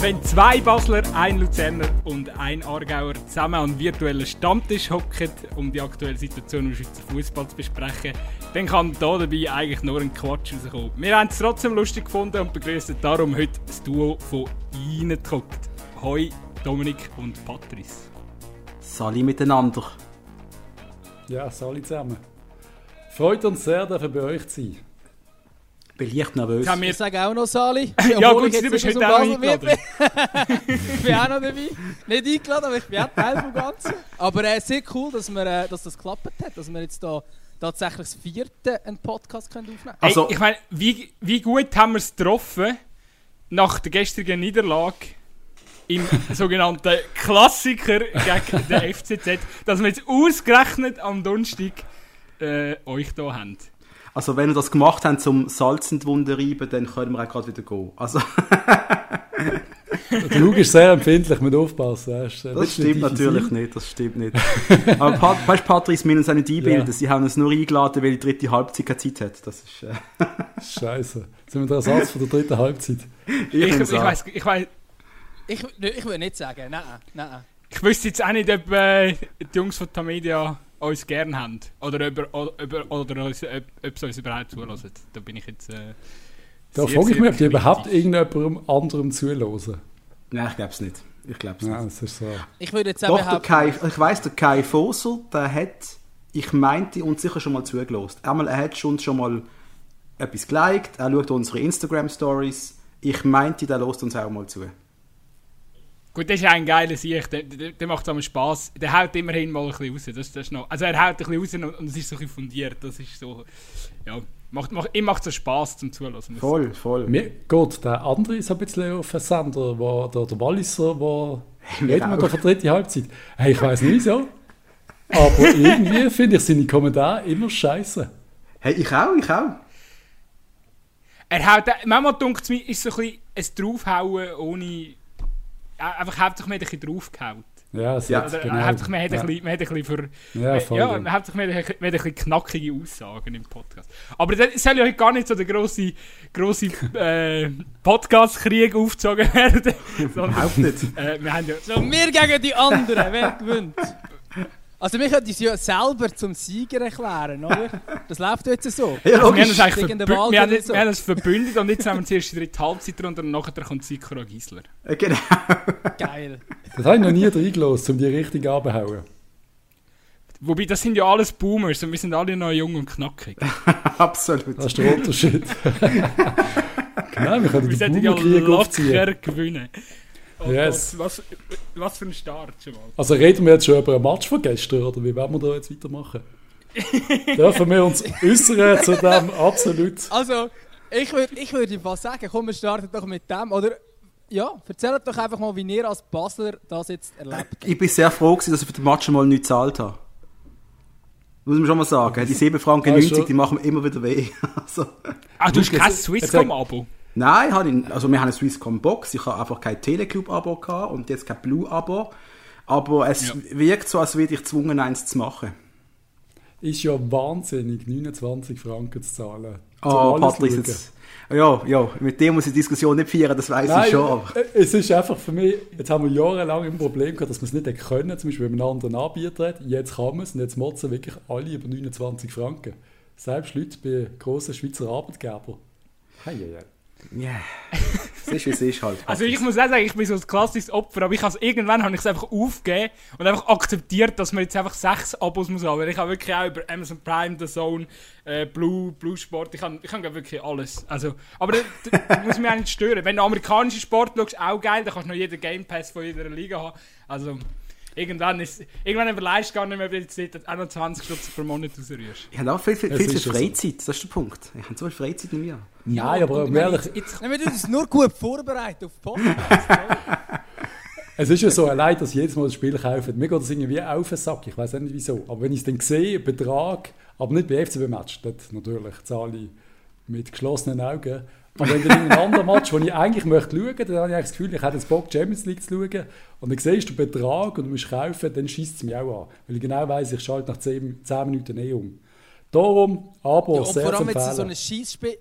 Wenn zwei Basler, ein Luzerner und ein Aargauer zusammen an virtuellen Stammtisch hocken, um die aktuelle Situation im Schweizer Fußball zu besprechen, dann kann da dabei eigentlich nur ein Quatsch rauskommen. Wir haben es trotzdem lustig gefunden und begrüßen darum heute das Duo von Ihnen gehockt. Hoi, Dominik und Patrice. Sali miteinander. Ja, Sali zusammen. Freut uns sehr, dass wir bei euch zu sein bin leicht nervös. Kann wir sagen auch noch Sali. ja gut, du bist heute auch eingeladen. ich bin auch noch dabei. Nicht eingeladen, aber ich bin auch Teil vom Ganzen. Aber äh, sehr cool, dass, wir, äh, dass das geklappt hat, dass wir jetzt da tatsächlich das vierte einen Podcast können aufnehmen können. Also, ich meine, wie, wie gut haben wir es getroffen nach der gestrigen Niederlage im sogenannten Klassiker gegen den FCZ, dass wir jetzt ausgerechnet am Donnerstag äh, euch hier haben. Also wenn wir das gemacht haben zum Salz in die Wunde reiben, dann können wir auch gerade wieder gehen. Also Der Luke ist sehr empfindlich, mit aufpassen. Das, das stimmt natürlich sein. nicht, das stimmt nicht. Aber Pat weißt, Patrice, wir uns auch nicht einbilden. Ja. Sie haben uns nur eingeladen, weil die dritte Halbzeit keine Zeit hat. Das ist... Äh Scheiße. Sind wir der Ersatz von der dritten Halbzeit? Ich, ich, ich weiß... Ich, weiss, ich, ich würde nicht sagen, nein, nein. Ich wüsste jetzt auch nicht, ob äh, die Jungs von Tamedia uns gerne haben. Oder, über, über, oder uns, ob, ob sie uns überhaupt zulassen. Da bin ich jetzt. Äh, da frage ich mich, ob die überhaupt irgendjemandem anderem zulassen. Nein, ich glaube es nicht. Ich glaube es ja, nicht. ist so. Ich würde jetzt Doch, der Kai, ich weiss, der Kai Foser, der hat, ich meinte, uns sicher schon mal zugelost. Einmal, er hat uns schon mal etwas geliked, er schaut unsere Instagram-Stories. Ich meinte, der lost uns auch mal zu. Gut, das ist ein geiler Sieg, der, der, der macht es Spass. Der haut immerhin mal ein bisschen raus. Das, das ist noch, also er haut ein bisschen raus und, es ist so ein bisschen fundiert. Das ist so, ja, macht, macht, ihm macht es Spass zum Zuhören. Voll, voll. Mir geht der andere ist ein bisschen auf den Sender, wo, der, der Walliser, wo reden wir da von dritte Halbzeit. Hey, ich weiß nicht wieso, aber irgendwie finde ich seine Kommentare immer scheiße. Hey, ich auch, ich auch. Er haut, manchmal denkt es mir, ist so ein bisschen ein Draufhauen ohne einfach hauptsächlich mehr ein bisschen draufgehauen. Ja, das ja. Oder, genau. Hauptsächlich man hat, ja. ein bisschen, man hat ein bisschen für, ja, voll, ja, man hat mehr, mehr ein bisschen knackige Aussagen im Podcast. Aber das soll ja heute gar nicht so der grosse, grosse äh, Podcast-Krieg aufgezogen werden. Überhaupt nicht. Äh, wir haben ja, so, wir gegen die anderen, wer gewinnt? Also wir könnten uns ja selber zum Sieger erklären, oder? Das läuft jetzt so. Ja, also wir haben es eigentlich verbündet, wir haben, so. wir haben verbündet und jetzt haben wir zuerst die dritte Halbzeit runter und nachher kommt Sikora Gisler. Genau. Geil. Das habe ich noch nie reingelassen, um die richtig abzuhauen. Wobei, das sind ja alles Boomers und wir sind alle noch jung und knackig. Absolut. Das ist der Unterschied. genau, wir können wir den Boomerkrieg aufziehen. gewinnen. Oh yes. Gott, was, was für ein Start schon mal. Also reden wir jetzt schon über ein Match von gestern, oder wie werden wir da jetzt weitermachen? Dürfen wir uns äußern zu dem absolut? Also, ich würde ich würd mal sagen, komm, wir starten doch mit dem, oder? Ja, erzählt doch einfach mal, wie ihr als Basler das jetzt erlebt Ich bin sehr froh, gewesen, dass ich für den Match mal nicht gezahlt habe. Muss man schon mal sagen. Die 7 Franken 90, die machen mir immer wieder weh. also. Ah, du hast kein Swisscom-Abo? Nein, also wir haben eine Swisscom Box, ich habe einfach kein Teleclub-Abo und jetzt kein Blue-Abo. Aber es ja. wirkt so, als würde ich gezwungen, eins zu machen. Ist ja wahnsinnig, 29 Franken zu zahlen. Oh, Patrick, jetzt, ja, ja, mit dem muss ich die Diskussion nicht führen, das weiß ich schon. Aber. Äh, es ist einfach für mich, jetzt haben wir jahrelang ein Problem gehabt, dass wir es nicht können, zum Beispiel wenn man einen anderen Anbieter hat. Jetzt kann man es und jetzt motzen wirklich alle über 29 Franken. Selbst Leute bei grossen Schweizer Arbeitgebern. Hey, hey, hey. Ja, yeah. es ist, wie es ist halt. Also ich muss auch sagen, ich bin so ein klassisches Opfer, aber ich has, irgendwann habe ich es einfach aufgegeben und einfach akzeptiert, dass man jetzt einfach sechs Abos muss haben. Ich habe wirklich auch über Amazon Prime, The Zone, äh, Blue, Blue Sport, ich habe ich hab wirklich alles. Also, aber das, das muss mich auch nicht stören. Wenn du amerikanische Sport schaust, auch geil, dann kannst du noch jeden Game Pass von jeder Liga haben. Also irgendwann, ist, irgendwann überleist gar nicht mehr, ob du noch 20 Stunden pro Monat rausrührst. Ich habe auch viel, viel, viel, viel Freizeit, das ist der Punkt. Ich habe so viel Freizeit in mir. Nein, aber um ehrlich... Jetzt, jetzt, wir uns nur gut vorbereitet auf Podcast. es ist ja so, allein, dass ich jedes Mal das Spiel kaufe. Mir geht das irgendwie auf den Sack, ich weiß nicht wieso. Aber wenn ich es dann sehe, Betrag, aber nicht bei FCB-Match, dort natürlich zahle ich mit geschlossenen Augen. Und wenn dann in einem anderen Match, wo ich eigentlich möchte schauen möchte, dann habe ich das Gefühl, ich hätte jetzt Bock, Champions League zu schauen. Und dann siehst du den Betrag und du musst kaufen, dann schießt es mich auch an. Weil ich genau weiss, ich schalte nach 10, 10 Minuten eh um. Darum, aber ja, sehr vor allem, wenn es so ein Schießspiel,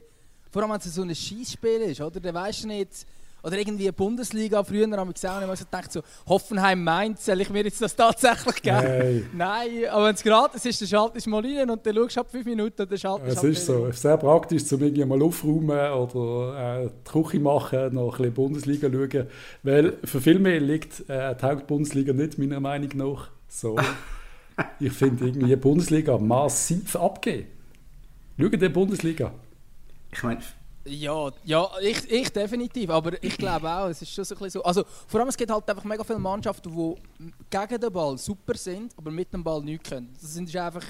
vor allem, wenn es so ein Schießspiel ist, oder? Dann weißt du nicht, Oder irgendwie Bundesliga früher haben wir gesehen und ich habe so gedacht, so, Hoffenheim meint, soll ich mir jetzt das tatsächlich geben? Hey. Nein, aber wenn es gratis ist, dann schaltest du mal rein und dann schaust du ab 5 Minuten und dann schaltest Es du ist so, sehr praktisch, zum irgendwie mal aufräumen oder äh, die Küche machen, noch ein bisschen Bundesliga schauen. Weil für viel mehr liegt äh, die Hauptbundesliga nicht, meiner Meinung nach. So. ich finde irgendwie die Bundesliga massiv abgeben. Schau die Bundesliga. Ich meine, Ja, ja ich, ich definitiv, aber ich glaube auch, es ist schon so ein bisschen so. Also vor allem es gibt halt einfach mega viele Mannschaften, die gegen den Ball super sind, aber mit dem Ball nichts können. Das sind einfach,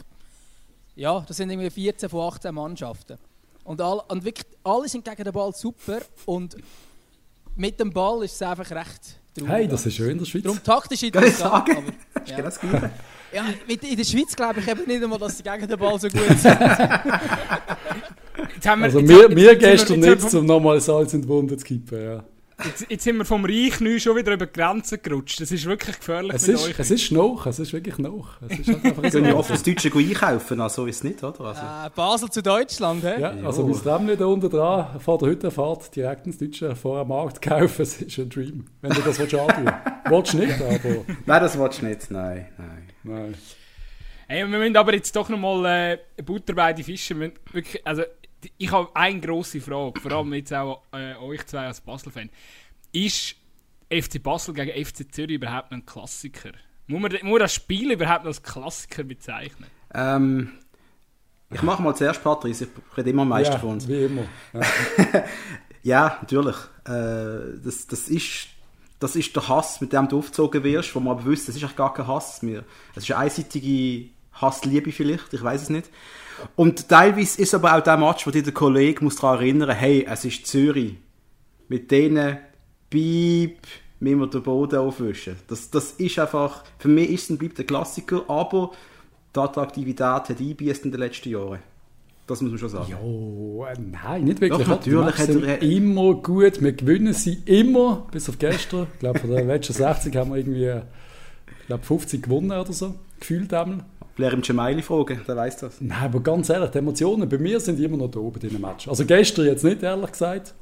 ja, das sind irgendwie 14 von 18 Mannschaften. Und, all, und wirklich, alle sind gegen den Ball super und mit dem Ball ist es einfach recht traurig. Hey, das ist schön in der Schweiz. Darum taktisch Kann ich interessant, sagen? aber... Ja. genau das Gleiche. Ja, mit- in der Schweiz glaube ich eben nicht einmal, dass sie gegen den Ball so gut sind. Jetzt haben wir, Also jetzt sind gestern jetzt nicht, um nochmal Salz in die Wunde zu kippen. Ja. Jetzt, jetzt sind wir vom Reich neu schon wieder über die Grenzen gerutscht. Das ist wirklich gefährlich Es, mit ist, euch. es ist noch, es ist wirklich noch. Es ist halt einfach ja so. oft das Deutsche einkaufen, also ist es nicht, oder? Also, Äh, Basel zu Deutschland, hä? Ja, also mein Tramli da unten dran, vor der Hüttenfahrt, direkt ins Deutsche, vor einem Markt kaufen, das ist ein Dream. Wenn du das willst antun willst. du nicht, aber Nein, das willst du nicht. Nein, nein. nein. Hey, wir müssen aber jetzt doch nochmal äh, Butter bei die Fische. Wir müssen Wirklich, also, ich habe eine grosse Frage, vor allem jetzt auch äh, euch zwei als Basel-Fan. Ist FC Basel gegen FC Zürich überhaupt noch ein Klassiker? Muss man, muss man das Spiel überhaupt noch als Klassiker bezeichnen? Ähm, ich mache mal zuerst Patrice, ich rede immer am meisten ja, von uns. wie immer. Ja. Ja, natürlich. Äh, das, das, ist, das ist der Hass, mit dem du aufgezogen wirst, wo man aber wüsste, es ist eigentlich gar kein Hass mehr. Es ist eine einseitige Hassliebe vielleicht, ich weiß es nicht. Und teilweise ist aber auch der Match, wo dir der Kollege muss daran erinnern hey, es ist Zürich. Mit denen Piep, müssen wir den Boden aufwischen. Das, das ist einfach, für mich ist es und bleibt ein Klassiker, aber die Attraktivität hat eingebüßt in den letzten Jahren. Das muss man schon sagen. Äh, nein, nicht wirklich. Doch, natürlich hat er- immer gut. Wir gewinnen sie immer, bis auf gestern. Ich glaube, von den letzten 60 haben wir irgendwie ich glaube, 50 gewonnen oder so. Gefühlt einmal. Blair im Gemaili fragen, der weiß das. Nein, aber ganz ehrlich, die Emotionen bei mir sind immer noch da oben in diesem Match. Also gestern jetzt nicht, ehrlich gesagt.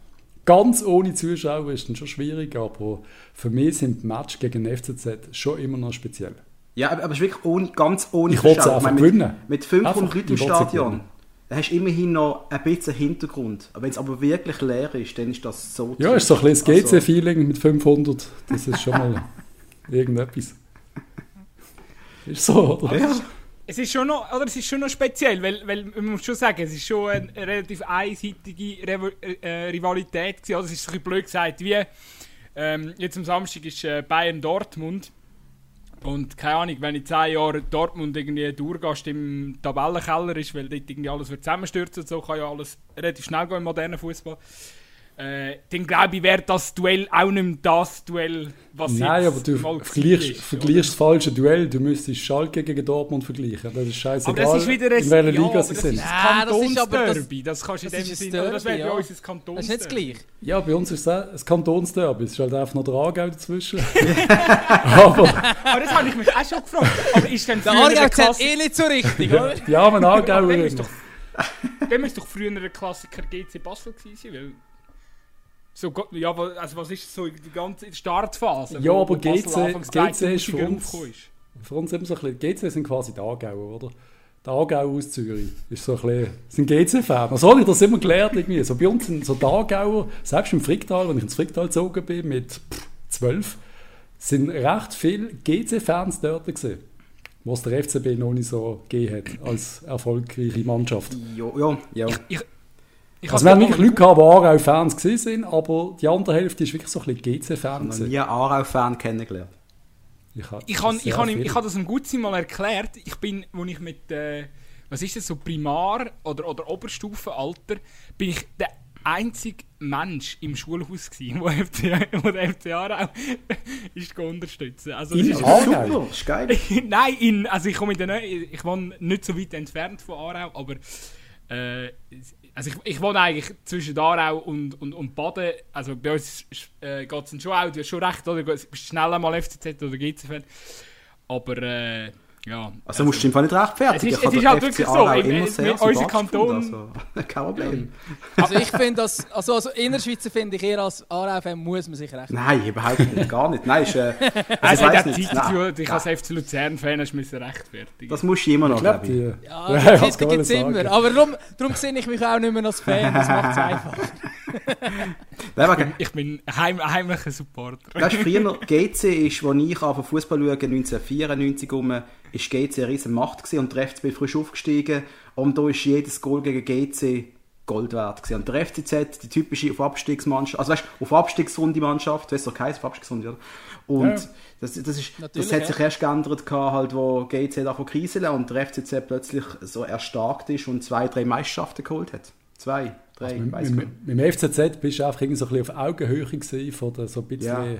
Ganz ohne Zuschauer ist dann schon schwierig, aber für mich sind die Match gegen den FCZ schon immer noch speziell. Ja, aber, es ist wirklich ohne, ganz ohne Ich wollte es Zuschauer. einfach mit, gewinnen. Mit 500 Einfach, Leuten im Stadion, da hast du immerhin noch ein bisschen Hintergrund. Aber wenn es aber wirklich leer ist, dann ist das so Ja, ist so ein bisschen das Also- GC-Feeling mit 500. Das ist schon mal irgendetwas. Ist so, oder? Ja, Es ist schon noch, oder es ist schon noch speziell, weil, weil man muss schon sagen, es ist schon eine relativ einseitige Revo äh, Rivalität gewesen. Also es ist so ein bisschen blöd gesagt, wie ähm, jetzt am Samstag ist äh, Bayern Dortmund und keine Ahnung, wenn in 10 Jahren Dortmund irgendwie Durchgast im Tabellenkeller ist, weil dort irgendwie alles wird zusammenstürzen und so, kann ja alles relativ schnell gehen im modernen Fußball. Äh, dann glaube ich, wäre das Duell auch nicht mehr das Duell, was Nein, jetzt aber du vergleichst, ist, vergleichst das falsche Duell. Du müsstest Schalke gegen Dortmund vergleichen. Das ist scheißegal, Aber das ist wieder ein, in welcher ja, Liga sie das sind. ist ein Ja, das ist aber das-. Das, kannst du in das dem Sinne, das wäre Derby, bei ja. uns ein Das Kantonsderby. ist nicht das Gleiche. Ja, bei uns ist es auch ein Kantonsderby. Es ist halt einfach noch der Aargau dazwischen. aber Aber das habe ich mich auch schon gefragt. Aber ist denn Der Aargau zählt Klasse... eh nicht so richtig, oder? dann müsste doch, dann müsste doch früher ein Klassiker GC Basel gewesen sein, weil... So, ja, also was ist so die ganze Startphase? Ja, aber GC ist 2000er für uns-. Für uns immer so ein bisschen, GC sind quasi die Aargauer, oder? Der Aargau aus Zürich ist so ein bisschen, sind GC-Fan. Also habe ich das immer gelernt irgendwie. So bei uns sind so die Aargauer, selbst im Fricktal, wenn ich ins Fricktal gezogen bin mit pff, 12, sind recht viele GC-Fans dort gewesen, was der FCB noch nicht so gegeben hat als erfolgreiche Mannschaft. ja, ja, ja. Ich, ich Also wir habe haben wirklich Leute gehabt, die Aargau-Fans gewesen sind, aber die andere Hälfte ist wirklich so ein bisschen GC-Fan noch gewesen. nie einen Aarau-Fan kennengelernt. Ich habe Ich habe ich ich han das einem Gutsein mal erklärt. Ich bin, als ich mit, äh, was ist das, so Primar- oder, oder Oberstufenalter, bin ich der einzige Mensch im Schulhaus gewesen, wo, FC, wo der FC Aarau ist unterstützen. Also, das In? Super, ist geil. Nein, in, also ich komme in der Nähe, ich wohne nicht so weit entfernt von Aarau, aber äh, also ich, ich wohne eigentlich zwischen Aarau und, und, und Baden. Also bei uns äh, geht es schon auch, du hast schon recht, oder? Du bist schnell einmal FCZ oder GC-Fan. Aber äh, Ja. Also musst du Fall nicht rechtfertigen. Es ist- Ich es ist halt wirklich so, im- sehr unser Kanton- Also, kein Problem. Also ich finde das, also, also Innerschweizer finde ich, eher als ARFM muss man sich recht. Nein, überhaupt nicht, gar nicht. Nein, ist, äh, also, Also ich. Zeit, du dich als FC Luzern-Fan hast müssen rechtfertigen. Das musst du immer noch, Ich glaube, ich. Ja, Ja, ja ich das gibt es immer. Aber darum, darum sehe ich mich auch nicht mehr als Fan, das macht es einfach. Nein, wegen, Ich bin heim, heimlicher Supporter. Weißt du, früher GC ist, als ich auf Fußball schaue, 1994 um, ist GC eine riesen Macht gewesen und der FCB frisch aufgestiegen und da ist jedes Goal gegen GC Gold wert gewesen. Und der FCZ, die typische auf Abstiegsmannschaft, also weißt du, auf Abstiegsrunde Mannschaft, weißt du, so heisst, auf Abstiegsrunde, oder? Und Ja. das, das, ist, das hat ja. sich erst geändert, gehabt, halt, wo GC davon kriseln und der FCZ plötzlich so erstarkt ist und zwei, drei Meisterschaften geholt hat. Zwei, drei, Mit, weiss mit, mit dem FCZ bist du einfach irgendwie so ein bisschen auf Augenhöhe gewesen von der so ein bisschen Ja.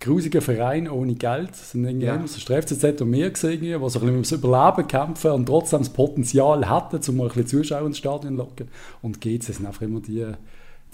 Grusigen Verein ohne Geld. Das sind irgendwie Ja. immer so der FCZ und wir gesehen, die so ein bisschen ums Überleben kämpfen und trotzdem das Potenzial hatten, um mal ein bisschen Zuschauer ins Stadion zu locken. Und GC sind einfach immer die,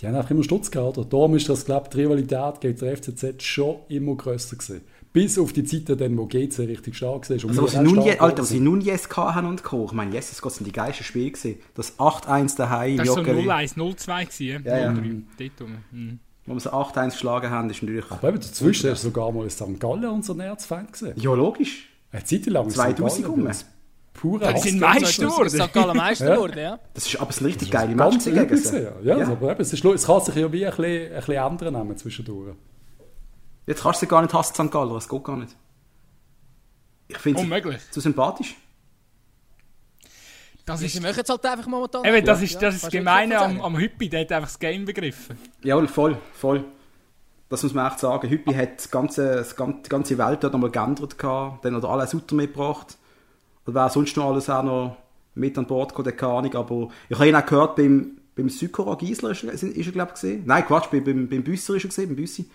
die haben einfach immer Stutz gehabt. Oder? Darum ist das, glaube ich, die Rivalität gegen den FCZ schon immer grösser gewesen. Bis auf die Zeiten, dann, wo GC richtig stark war. und Also, was sie nun, je, Alter, was sie nun yes hatten und Co. Ich meine, Jesus Gott, sind die geilsten Spiele gewesen. Das 8-1 daheim, Das war so Joggeli, 0-1, 0-2 gewesen. Ja, ja. Mhm. Wo wir so 8-1 geschlagen haben, ist natürlich... Aber eben dazwischen ist sogar mal St. Gallen unser Erzfeind gesehen. Ja, logisch. Eine Zeit lang ist 2000 St. Gallen rum. das Pure Ja, die Hass. sind Meister geworden. St. Gallen Meister geworden, ja. Das ist aber sind richtig geile Ganz Matches übel gegen sie. Ja, Ja. aber eben, es, ist, es kann sich ja wie ein bisschen, ein bisschen ändern nehmen zwischendurch. Jetzt kannst du sie gar nicht hassen, St. Galler, das geht gar nicht. Ich finde sie Unmöglich. zu sympathisch. Das ist, machen es halt einfach momentan. eben, das Ja, ist, das ist du Gemeine am, am Hüppi, der hat einfach das Game begriffen. Ja, voll, voll. Das muss man echt sagen. Hüppi hat das ganze, das ganze, die ganze Welt dort nochmal geändert gehabt. Dann hat er alle Sutter mitgebracht. Und wer sonst noch alles auch noch mit an Bord gekommen, keine Ahnung. Aber ich habe ihn auch gehört beim, beim Sykora Giesler, ist, er- ist er, glaube ich, gesehen. Nein, Quatsch, beim, beim, beim Büsser ist er gesehen, beim Büssi.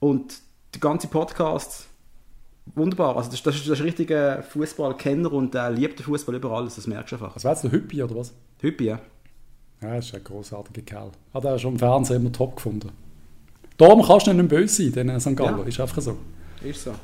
Und der ganze Podcast, wunderbar. Also das, das, ist, das ist ein richtiger Fußballkenner und er liebt den Fußball über alles, das merkst du einfach. Was war jetzt der Hüppi oder was? Hüppi, ja. Ja, das ist ein großartiger Kerl. Hat er schon im Fernsehen immer top gefunden. Darum kannst du nicht mehr böse sein, den St. Gallen. Ja. Ist einfach so. Ist so.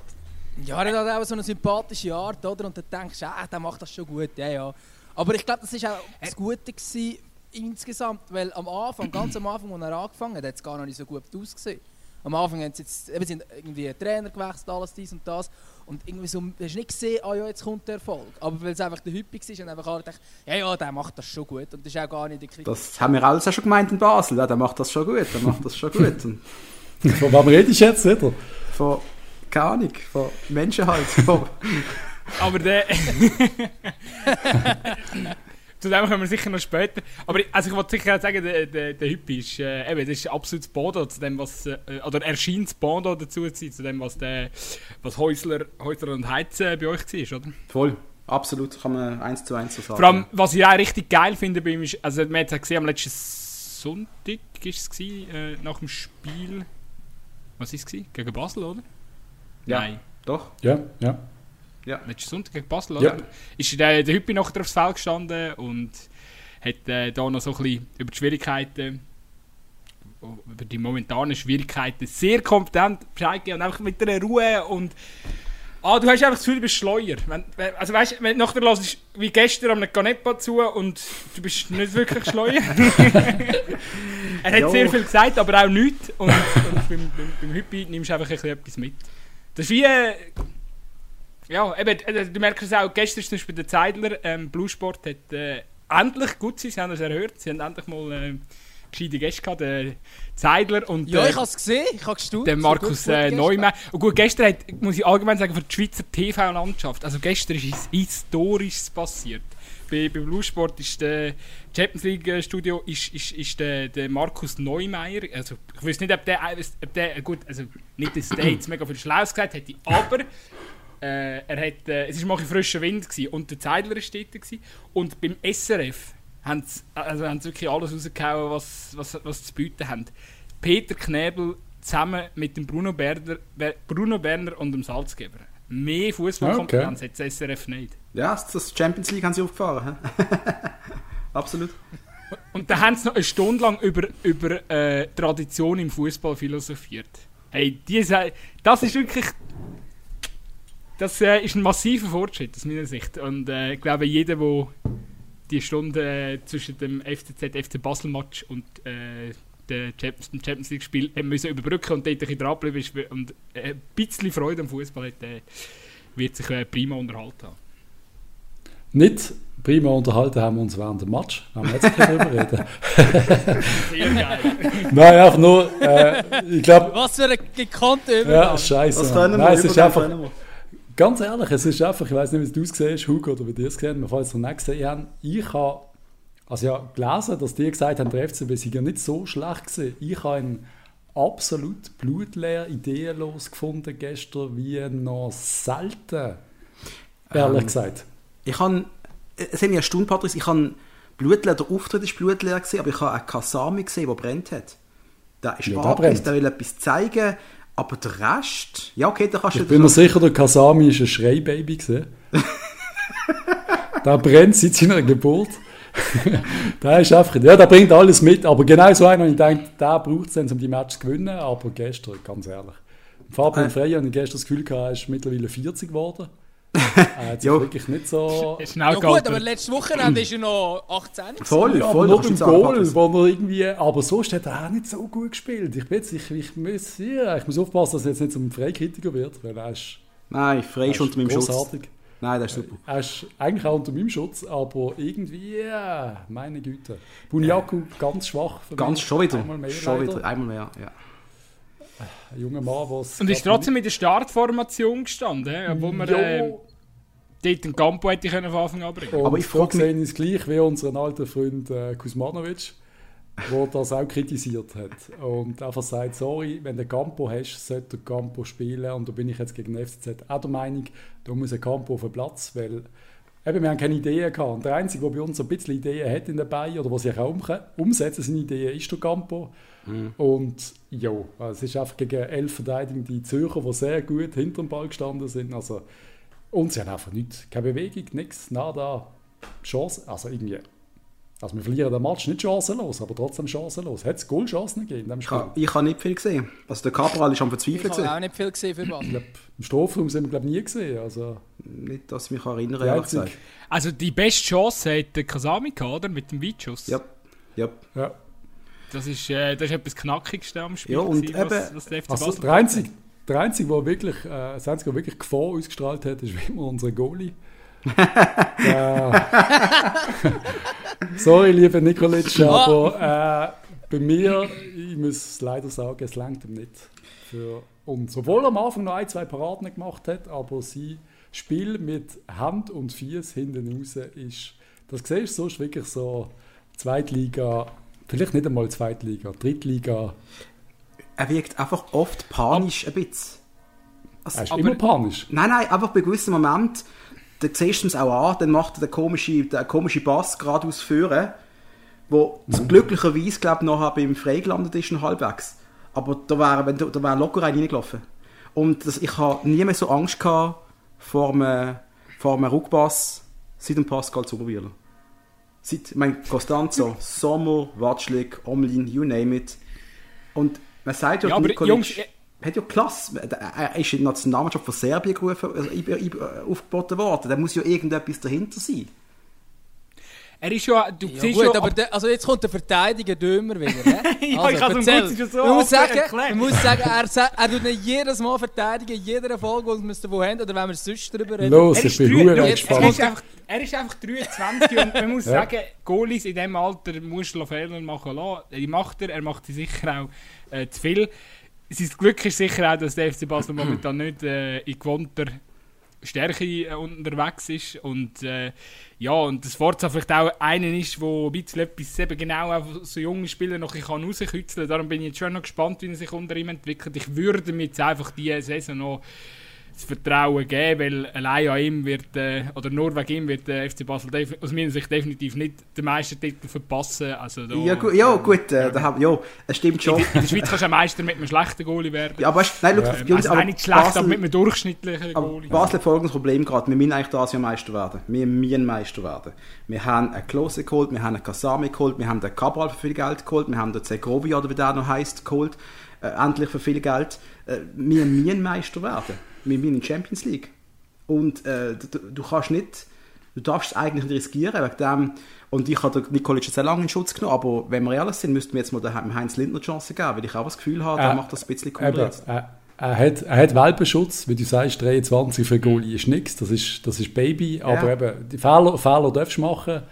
Ja, er hat auch so eine sympathische Art, oder? Und dann denkst du, ah, der macht das schon gut, ja, ja. Aber ich glaube, das war auch das Gute gewesen, insgesamt, weil am Anfang, ganz am Anfang, als er angefangen hat, hat es gar noch nicht so gut ausgesehen. Am Anfang haben sie jetzt, eben sind irgendwie Trainer gewechselt, alles dies und das. Und irgendwie so, du hast nicht gesehen, ah ja, jetzt kommt der Erfolg. Aber weil es einfach der Hypig war und einfach alle dachten, ja, ja, der macht das schon gut. Und das ist auch gar nicht der Kritik. Das haben wir alles auch schon gemeint in Basel. Ja, der macht das schon gut, der macht das schon gut. Und Von wem redest du jetzt wieder? von, keine Ahnung, von Menschen halt. Von, Aber der. Zu dem kommen wir sicher noch später. Aber ich- also ich wollte sicher auch sagen, der, der, der Hüppi ist, äh, eben, das ist absolutes Bodo zu dem, was. Äh, oder erscheint das Bodo dazu zu sein, zu dem, was, der, was Häusler, Häusler und Heiz äh, bei euch war, oder? voll, absolut, kann man eins zu eins so sagen. Vor allem, was ich auch richtig geil finde bei ihm ist, also man hat es gesehen, am letzten Sonntag ist es gewesen, äh, nach dem Spiel. Was ist es? gewesen? Gegen Basel, oder? Ja. Nein. Doch, Ja, ja. Letzten Sonntag gegen Basel, Ja. oder? Ist der, der Hüppi nachher aufs Feld gestanden und hat äh, da noch so ein bisschen über die Schwierigkeiten, über die momentanen Schwierigkeiten sehr kompetent Bescheid gegeben und einfach mit einer Ruhe und Ah, du hast einfach das Gefühl, du bist Schleuer. Wenn, wenn- also weißt, wenn du nachher hörst, wie gestern am Canepa zu und du bist nicht wirklich Schleuer. er hat Jo. sehr viel gesagt, aber auch nichts. Und, und beim, beim, beim Hüppi nimmst du einfach ein bisschen etwas mit. Das ist wie... Äh, ja, eben, äh, du merkst es auch, gestern zum Beispiel der Zeidler, ähm, Blue Sport hat äh, endlich, gut sie, sie haben es erhört, sie haben endlich mal äh, gescheite Gäste gehabt, der Zeidler und ja, der- ich habe es gesehen, ich habe gestaunt. der So Markus gute äh. Neumann. Und gut, gestern hat, muss ich allgemein sagen, für die Schweizer TV-Landschaft, also gestern ist es Historisches passiert. Bei, bei Blue Sport ist der Champions League äh, Studio ist, ist, ist der, der Markus Neumeier. Also ich weiß nicht, ob der, ob der gut, also nicht, dass der jetzt mega viel Schlaues gesagt hätte, aber äh, er hat, äh, es war mal ein frischer Wind gewesen, und der Zeidler war dort. Gewesen, und beim SRF haben sie, also haben sie wirklich alles rausgehauen, was, was, was sie zu bieten haben. Peter Knebel zusammen mit dem Bruno Berner, Ber- Bruno Berner und dem Salzgeber. Mehr Fußballkompetenz hat das SRF nicht. ja, das- Champions League haben sie aufgefahren. absolut. Und da haben sie noch eine Stunde lang über, über äh, Tradition im Fußball philosophiert. Hey, diese, das ist wirklich. Das äh, ist ein massiver Fortschritt aus meiner Sicht. Und äh, ich glaube, jeder, der die Stunde äh, zwischen dem FCZ, FC Basel Match und äh, dem Champions League Spiel müssen überbrücken und dort ein bisschen dranbleiben ist und ein bisschen Freude am Fußball hat, äh, wird sich äh, prima unterhalten haben. Nicht prima unterhalten haben wir uns während dem Match. Haben wir jetzt nicht darüber reden. Sehr geil. Nein, einfach nur, äh, ich glaube, Was für ein gekonnter ja, Übergang. scheiße. Was Mann. können wir? Nein, es ist einfach, können wir. Ganz ehrlich, es ist einfach, ich weiß nicht, wie du es gesehen hast, Hugo, oder wie dir es gesehen hast, falls es noch nicht gesehen. Ich habe, also ja, gelesen, dass die gesagt haben, der FCB sei ja nicht so schlecht gewesen. Ich habe ihn absolut blutleer, ideenlos gefunden gestern, wie noch selten. Ehrlich Ähm, gesagt. Ich habe, es hat mich erstaunt, Patrice, ich habe blutleer, der Auftritt ist blutleer gewesen, aber ich habe einen Kasami gesehen, der brennt hat. Der ist Ja, der der will etwas zeigen, aber der Rest, ja okay, da kannst Ich du... bin mir sicher, der Kasami ist ein Schreibaby gewesen. der brennt seit seiner Geburt. der ist einfach, ja, der bringt alles mit, aber genau so einer, ich denke, der braucht es dann, um die Match zu gewinnen, aber gestern, ganz ehrlich. Fabian Äh. Frey habe ich gestern das Gefühl gehabt, er ist mittlerweile 40 geworden. Er hat sich Jo. wirklich nicht so... Schnell Ja gut, aber letztes Wochenende ist er noch 18. Voll, Ja, voll, du im Goal, wo er irgendwie, aber sonst hat er auch nicht so gut gespielt. Ich, bin jetzt, ich, ich, muss, ja, ich muss aufpassen, dass er jetzt nicht zum Freikritiker wird, weil er ist, Nein, frei ist unter meinem Schutz. grossartig. Nein, das ist super. Er ist eigentlich auch unter meinem Schutz, aber irgendwie, ja, meine Güte. Bunyaku ganz schwach. für Ganz mich. schon wieder. Einmal mehr schon leider. wieder, einmal mehr, ja. Ein junger Mann, was Und ist trotzdem in der Startformation gestanden, obwohl man äh, dort einen Campo hätte können von Anfang an bringen Und Aber ich da frag mich- ich es gleich wie unseren alten Freund äh, Kuzmanovic, der das auch kritisiert hat. Und einfach sagt, sorry, wenn du Campo hast, sollte der Campo spielen. Und da bin ich jetzt gegen den FCZ auch der Meinung, da muss ein Campo auf den Platz, weil eben, wir haben keine Ideen gehabt. Und der Einzige, der bei uns ein bisschen Ideen hat in der Beine oder was sich auch um, umsetzen seine Ideen, ist der Campo. Und ja, also es ist einfach gegen elf verteidigende Zürcher, die sehr gut hinter dem Ball gestanden sind. Also, und sie haben einfach nichts, keine Bewegung, nichts, nada, Chance, also irgendwie. Also wir verlieren den Match nicht chancenlos, aber trotzdem chancenlos. Hat es Goalchancen gegeben in Ich Spiel? habe ich hab nicht viel gesehen. Also der Cabral ist am Ich Verzweifeln habe gesehen. auch nicht viel gesehen für. Ich glaub, Im Strafraum sind wir glaube nie gesehen. Also, Nicht, dass ich mich erinnere, die ehrlich gesagt. Also die beste Chance hat der Kasami gehabt, oder? Mit dem Weitschuss. Ja, ja. ja. Das ist, äh, das ist etwas Knackigste am Spiel. Ja, und gewesen, was, eben- was der FC Also Basel der Einzige, der Einzige, der wirklich, äh, das Einzige, der wirklich Gefahr ausgestrahlt hat, ist wie immer unser Goalie. der, sorry, lieber Nikolic, aber äh, bei mir, ich muss leider sagen, es langt ihm nicht für uns. Obwohl er am Anfang noch ein, zwei Paraden gemacht hat, aber sein Spiel mit Hand und Fies hinten raus ist, das siehst du sonst wirklich so Zweitliga, vielleicht nicht einmal Zweitliga, Drittliga, Er wirkt einfach oft panisch ein bisschen. Also, er ist Aber- immer panisch. Nein, nein, einfach bei gewissen Momenten, da siehst du es auch an, dann macht er den komischen, den komischen Bass geradeaus führen, wo Mhm. glücklicherweise, glaube ich, nachher beim Frei gelandet ist, noch halbwegs. Aber da wäre, wenn, da wäre locker rein reingelaufen. Und das, ich habe nie mehr so Angst gehabt vor einem, vor einem Rückpass seit dem Pascal Zuberwieler. Seit, ich meine, Costanzo, Sommer, Watschlik, Omlin, you name it. Und man sagt ja, Ja, Nikolic Jungs, äh- hat ja Klasse. Er ist in die Nationalmannschaft von Serbien gerufen, also, aufgeboten worden. Da muss ja irgendetwas dahinter sein. Er ist ja, du Ja siehst gut, ja, aber der, also jetzt kommt der Verteidiger Dömer wieder. Ne? Ja, ich hab's ihm erzähl. kurz schon so man, muss sagen, man muss sagen, er, er tut ihn jedes Mal verteidigen, in jeder Folge, die wir davon haben, oder wenn wir sonst darüber reden. Los, Er ich ist bin er gespannt. ist einfach, er ist einfach 23 und man muss Ja. sagen, Goalies in diesem Alter musst du Fehler machen lassen. Die macht er, er macht sie sicher auch äh, zu viel. Sein Glück ist sicher auch, dass der FC Basel momentan nicht äh, in gewohnter Stärke äh, unterwegs ist und äh, ja, und das Forza vielleicht auch einen ist, wo ein bisschen etwas eben genau auch so junge Spieler noch ein bisschen rauskitzeln kann. Darum bin ich jetzt schon noch gespannt, wie er sich unter ihm entwickelt. Ich würde mir jetzt einfach diese Saison noch das Vertrauen geben, weil allein an ihm wird, äh, oder nur wegen ihm wird der FC Basel aus meiner Sicht definitiv nicht den Meistertitel verpassen. Also da, Ja, gu ja gut, äh, da hab, ja, es stimmt schon. In der Schweiz kannst du auch Meister mit einem schlechten Goalie werden. Ja, aber nein, look, Ähm, Jungs, also aber nicht schlecht, Basel- aber mit einem durchschnittlichen Goalie. Basel hat folgendes Problem gerade. Wir müssen eigentlich das Jahr Meister werden. Wir müssen Meister werden. Wir haben einen Klose geholt, wir haben einen Kasami geholt, wir haben den Cabral für viel Geld geholt, wir haben den Zegrovia, oder wie der noch heisst, geholt. Äh, endlich für viel Geld. Äh, wir müssen Meister werden. Wir müssen in die Champions League. Und äh, du, du kannst nicht, du darfst es eigentlich nicht riskieren, wegen dem, und ich habe Nikolic jetzt sehr lange in Schutz genommen, aber wenn wir ehrlich sind, müssten wir jetzt mal dem Heinz Lindner die Chance geben, weil ich auch das Gefühl habe, der Äh, macht das ein bisschen cooler jetzt. er, hat, er hat Welpenschutz, wie du sagst, 23 für Goalie ist nichts, das ist, das ist Baby, aber Ja. eben, die Fehler, Fehler darfst du machen,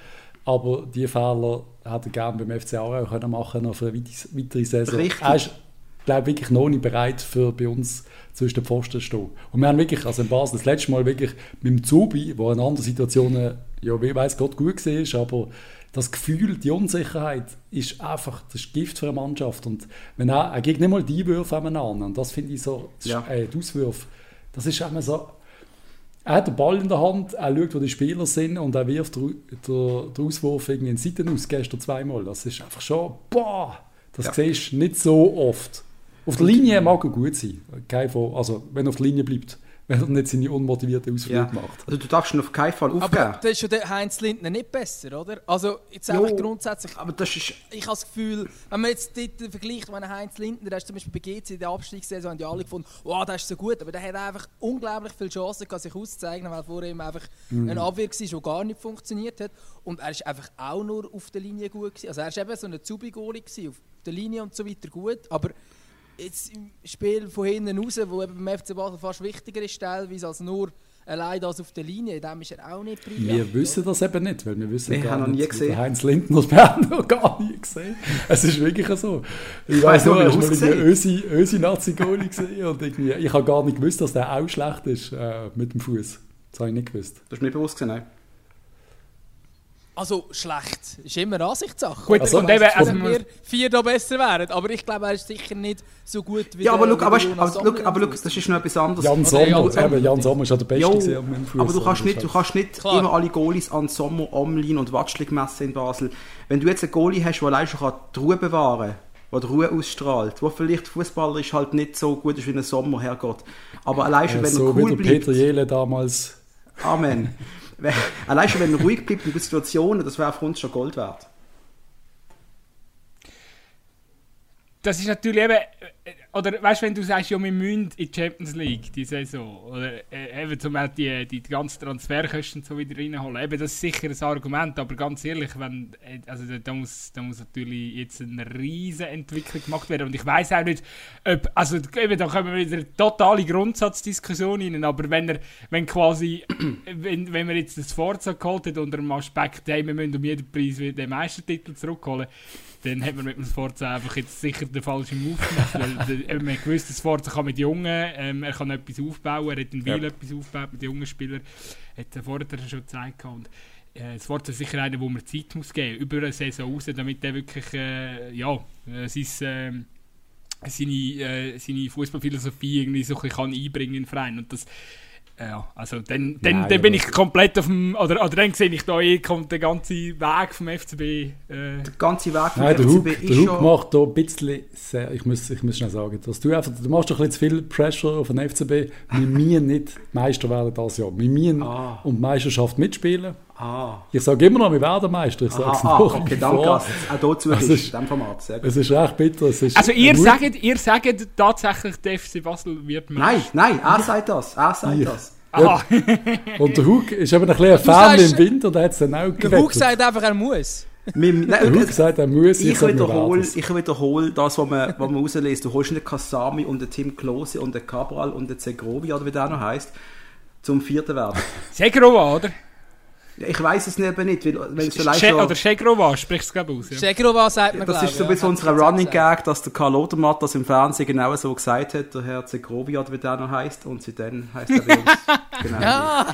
aber die Fehler hätte er gerne beim FC Aarau können machen noch für eine weitere- weitere Saison. Richtig. Er ist, glaube wirklich noch nicht bereit für bei uns zwischen den Pfosten zu stehen. Und wir haben wirklich, also in Basel das letzte Mal wirklich mit dem Zubi, wo in anderen Situationen, ja, wie weiß Gott gut war, aber das Gefühl, die Unsicherheit ist einfach, das Gift für eine Mannschaft. Und wenn er, er gibt nicht mal die Würfe aneinander. Und das finde ich so, Ja. äh, die Auswürfe, das ist immer so, er hat den Ball in der Hand, er schaut, wo die Spieler sind und er wirft den, den, den Auswurf irgendwie in Seiten aus, gestern zweimal. Das ist einfach schon, boah, das Ja. siehst du nicht so oft. Auf der Linie mag er gut sein, kein Fall, also wenn er auf der Linie bleibt, wenn er nicht seine unmotivierte Ausflüge Ja. macht. Also du darfst ihn auf keinen Fall Aber aufgeben. das ist schon der Heinz Lindner nicht besser, oder? Also jetzt Jo. einfach grundsätzlich, Aber das ist... ich habe das Gefühl, wenn man jetzt dort vergleicht, wenn Heinz Lindner, der ist zum Beispiel bei GC in der Abstiegssaison, haben die alle gefunden, wow, der ist so gut, aber der hat einfach unglaublich viele Chancen sich auszuzeichnen, weil vor ihm einfach eine Abwehr war, die gar nicht funktioniert hat. Und er ist einfach auch nur auf der Linie gut gewesen. Also er ist eben so ein Zubi-Goalie gewesen, auf der Linie und so weiter gut, aber jetzt im Spiel von hinten raus, wo eben beim FC Basel fast wichtiger ist teilweise als nur allein das auf der Linie, in dem ist er auch nicht brillant. Wir wissen das eben nicht, weil wir wissen Nee, gar nicht, nie gesehen. der Heinz Lindner, wir haben noch gar nie gesehen. Es ist wirklich so. Ich Ich weiß nur, er du mal Ösi, Ösi Nazi-Goalie gesehen und irgendwie, ich habe gar nicht gewusst, dass der auch schlecht ist äh, mit dem Fuß. Das habe ich nicht gewusst. Das ist mir bewusst gewesen, nein. Also schlecht. Ist immer eine Ansichtssache. Gut, Also, also dass man- wir vier da besser wären, aber ich glaube, er ist sicher nicht so gut wie Ja, aber wie aber, der aber, aber, look, am das ist noch etwas anderes. Jan Oder Sommer, Jan Sommer. eben, Jan Sommer ist ja der Beste Jo, gewesen Fuß. aber du kannst nicht, du kannst nicht Klar. immer alle Goalies an Sommer, Omlin und Watschlik messen in Basel. Wenn du jetzt einen Goalie hast, der allein schon kann die Ruhe bewahren kann, der die Ruhe ausstrahlt, wo vielleicht Fußballer ist halt nicht so gut ist wie ein Sommer, Herrgott. Aber allein schon, äh, wenn so er wie cool der bleibt, Peter Jele damals. Amen. Allein schon, wenn er ruhig bleibt in Situationen, das wäre für uns schon Gold wert. das ist natürlich eben, äh, oder weißt du, wenn du sagst, ja, wir müssen in die Champions League die Saison, oder äh, eben zum die, die, ganzen Transferkosten so wieder reinholen, eben das ist sicher ein Argument, aber ganz ehrlich, wenn, äh, also da, muss, da muss natürlich jetzt eine riesen Entwicklung gemacht werden. Und ich weiß auch nicht, ob, also eben, da kommen wir wieder in eine totale Grundsatzdiskussion rein, aber wenn er, wenn quasi, wenn, wenn wir jetzt das Forza geholt hat unter dem Aspekt, hey, wir müssen um jeden Preis den Meistertitel zurückholen, dann hat man mit dem Sforza einfach jetzt sicher den falschen Move gemacht. weil eben, man gewusst, das Sforza kann mit Jungen, ähm, er kann etwas aufbauen, er hat in Wiel etwas aufgebaut mit jungen Spielern, hat er vorher schon gezeigt. gehabt. Und, äh, das Sforza ist sicher einer, wo man Zeit muss geben über eine Saison raus, damit er wirklich äh, ja, äh, sein, ähm, seine, äh, seine Fußballphilosophie irgendwie so ein bisschen kann einbringen in den Verein. Und das, ja, also dann, dann, Nein, dann bin ich komplett auf dem, oder, oder dann sehe ich da eh, kommt der ganze Weg vom FCB. Äh, Der ganze Weg vom Nein, der Hug, FCB der ist Hug schon... macht da ein bisschen, sehr, ich muss, ich muss schnell sagen, dass du einfach, du machst doch ein bisschen zu viel Pressure auf den FCB. Wir müssen nicht Meister werden dieses Jahr. Wir müssen Ah. um die Meisterschaft mitspielen. Ah, Ich sage immer noch, wir werden Meister. Ich sage es ah, noch okay, danke, vor. auch dazu Also ist- in diesem Format. Sehr gut. Es ist recht bitter. Es ist Also ihr sagt, ihr sagt tatsächlich, der FC Basel wird Nein, nein, er sagt das, er sagt Ich. das. Aha. Und der Hug ist eben ein bisschen ein Fan sagst- im Wind und er hat es dann auch Der Hug sagt einfach, er muss. Nein, Der Hug sagt, er muss, Ich wiederhole, ich wiederhole das, was man, was man rauslässt. Du holst nicht den Kasami und den Tim Klose und den Cabral und den Zegrovi, oder wie der noch heisst, zum vierten werden. Segrova, oder? Ja, Ich weiß es eben nicht, weil wenn es vielleicht Che schon... oder Segrova, sprichst du glaube aus. Ja. Schegrova sagt man, Das glaub ist so ich, ein bisschen ja. unser Running Gag, dass der Karl Odermatt das im Fernsehen genau so gesagt hat, der Herr Zegrovi, oder wie der noch heisst, und seitdem heisst er bei uns genau. Ja,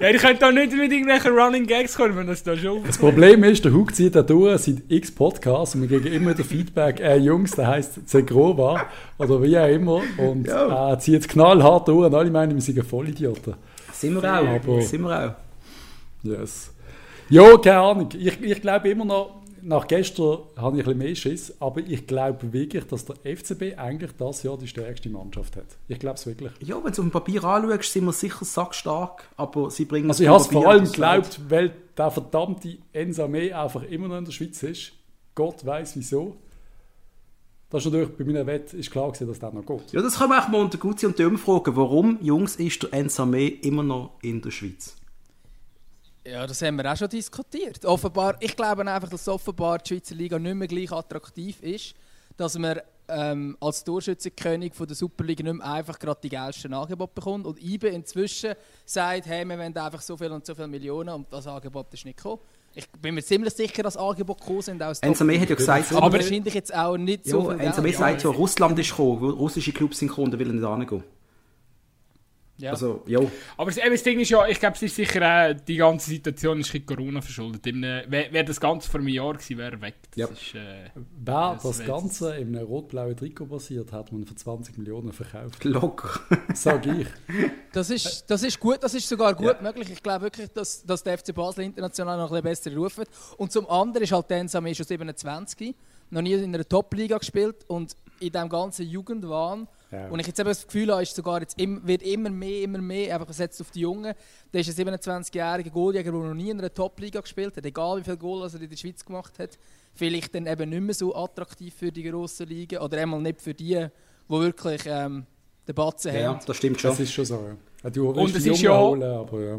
ja, ihr könnt da nicht mit irgendwelchen Running Gags kommen, wenn das da schon Das Problem ist, der Hug zieht da durch seit x Podcasts und wir kriegen immer wieder Feedback, äh, Jungs, der heisst Zegrova oder wie auch immer und Ja. er zieht knallhart durch und alle meinen, wir sind Vollidioten. Sind wir auch, Aber- sind wir auch. Yes. Ja, keine Ahnung. Ich, ich glaube immer noch, nach gestern habe ich ein bisschen mehr Schiss, aber ich glaube wirklich, dass der FCB eigentlich das Jahr die stärkste Mannschaft hat. Ich glaube es wirklich. Ja, wenn du auf dem Papier anschaust, sind wir sicher sackstark, aber sie bringen Also ich habe es vor allem geglaubt, weil der verdammte Ensame einfach immer noch in der Schweiz ist. Gott weiß wieso. Das ist natürlich bei meiner Wette ist klar gewesen, dass das noch geht. Ja, das können wir auch mal unter Gutzi und Döm fragen. Warum, Jungs, ist der Ensame immer noch in der Schweiz? Ja, das haben wir auch schon diskutiert. Offenbar, ich glaube einfach, dass offenbar die Schweizer Liga nicht mehr gleich attraktiv ist, dass man ähm, als Torschützenkönig von der Superliga nicht mehr einfach gerade die geilsten Angebote bekommt. Und IBE inzwischen sagt, hey, wir wollen einfach so viel und so viele Millionen und das Angebot ist nicht gekommen. Ich bin mir ziemlich sicher, dass Angebote gekommen sind aus Ensame hat ja gesagt, aber, wahrscheinlich jetzt auch nicht so ja, viel Geld. sagt ja, Russland ist gekommen, russische Clubs sind gekommen, da will er nicht hingehen. Ja. Also, ja. Aber das, eben, das Ding ist ja, ich glaube, es ist sicher auch, die ganze Situation ist Corona verschuldet. Wäre wär das Ganze vor einem Jahr gewesen, wäre er weg. Das Ja. ist, äh, Wäre Das das Ganze in einem rot-blauen Trikot basiert, hat man für 20 Millionen verkauft. Locker. Sag ich. Das ist, das ist gut, das ist sogar gut möglich. Ich glaube wirklich, dass, dass der FC Basel international noch ein bisschen besser ruft. Und zum anderen ist halt Tensame schon 27, noch nie in einer Top-Liga gespielt und in diesem ganzen Jugendwahn. Ja. Und ich jetzt eben das Gefühl habe, ist sogar jetzt im, wird immer mehr, immer mehr einfach gesetzt auf die Jungen. Der ist ein 27-jähriger Goaljäger, der noch nie in einer Top-Liga gespielt hat, egal wie viele Goal er in der Schweiz gemacht hat. Vielleicht dann eben nicht mehr so attraktiv für die grossen Ligen oder einmal nicht für die, die wirklich ähm, den Batzen Ja, haben. das stimmt schon. Das ist schon so, ja. ja du Und willst es die ist ja- holen, aber ja.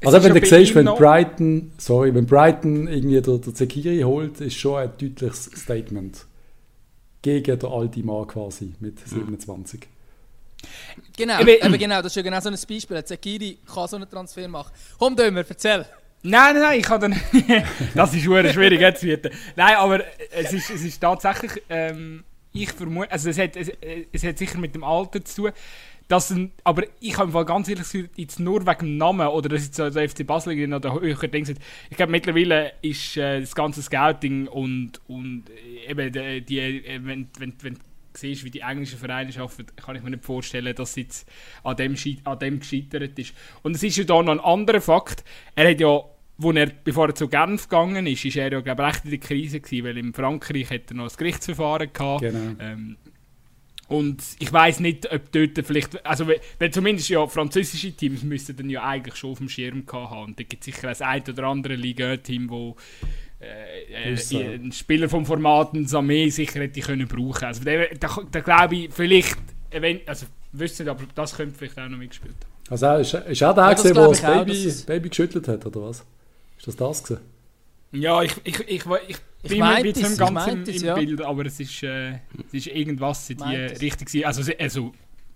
Es Also wenn ja du siehst, wenn Brighton, sorry, wenn Brighton irgendwie der, der Zekiri holt, ist schon ein deutliches Statement. Gegen den alten Mann quasi mit 27. Genau, Eben- genau, das ist ja genau so ein Beispiel. Zekiri kann so einen Transfer machen. Komm, Dömer, erzähl. Nein, nein, nein, ich habe dann. das ist schwer schwierig jetzt zu werden. Nein, aber es ist, es ist tatsächlich. Ähm, ich vermute. Also, es hat, es, es hat sicher mit dem Alter zu tun. Dass ein, aber ich habe ganz ehrlich gesagt, jetzt nur wegen dem Namen oder dass jetzt der FC Basel noch der höhere Ding sind. Ich glaube, mittlerweile ist äh, das ganze Scouting und, und äh, eben die, die äh, wenn, wenn, wenn du siehst, wie die englischen Vereine arbeiten, kann ich mir nicht vorstellen, dass es jetzt an dem, an dem gescheitert ist. Und es ist ja da noch ein anderer Fakt. Er hat ja, wo er, bevor er zu Genf gegangen ist, ist er ja glaube ich, recht in der Krise gewesen, weil in Frankreich hat er noch ein Gerichtsverfahren gehabt. Genau. Ähm, und ich weiß nicht, ob dort vielleicht, also weil, weil zumindest ja französische Teams müssten dann ja eigentlich schon auf dem Schirm haben. Und da gibt es sicher ein ein oder andere Liga-Team, wo äh, äh, einen Spieler vom Format ein Samé sicher hätte können brauchen. Also da, da, da glaube ich vielleicht, event- also wüsste nicht, aber das könnte vielleicht auch noch mitgespielt haben. Also ist, ist er der, Ja, das gewesen, der das ich auch, Baby, es- Baby geschüttelt hat, oder was? Ist das das gewesen? Ja, ich, ich, ich, ich, Ich bin mir jetzt es, nicht ich ganz im, im ja. Bild, aber es ist, äh, es ist irgendwas in die. Richtung. Also, also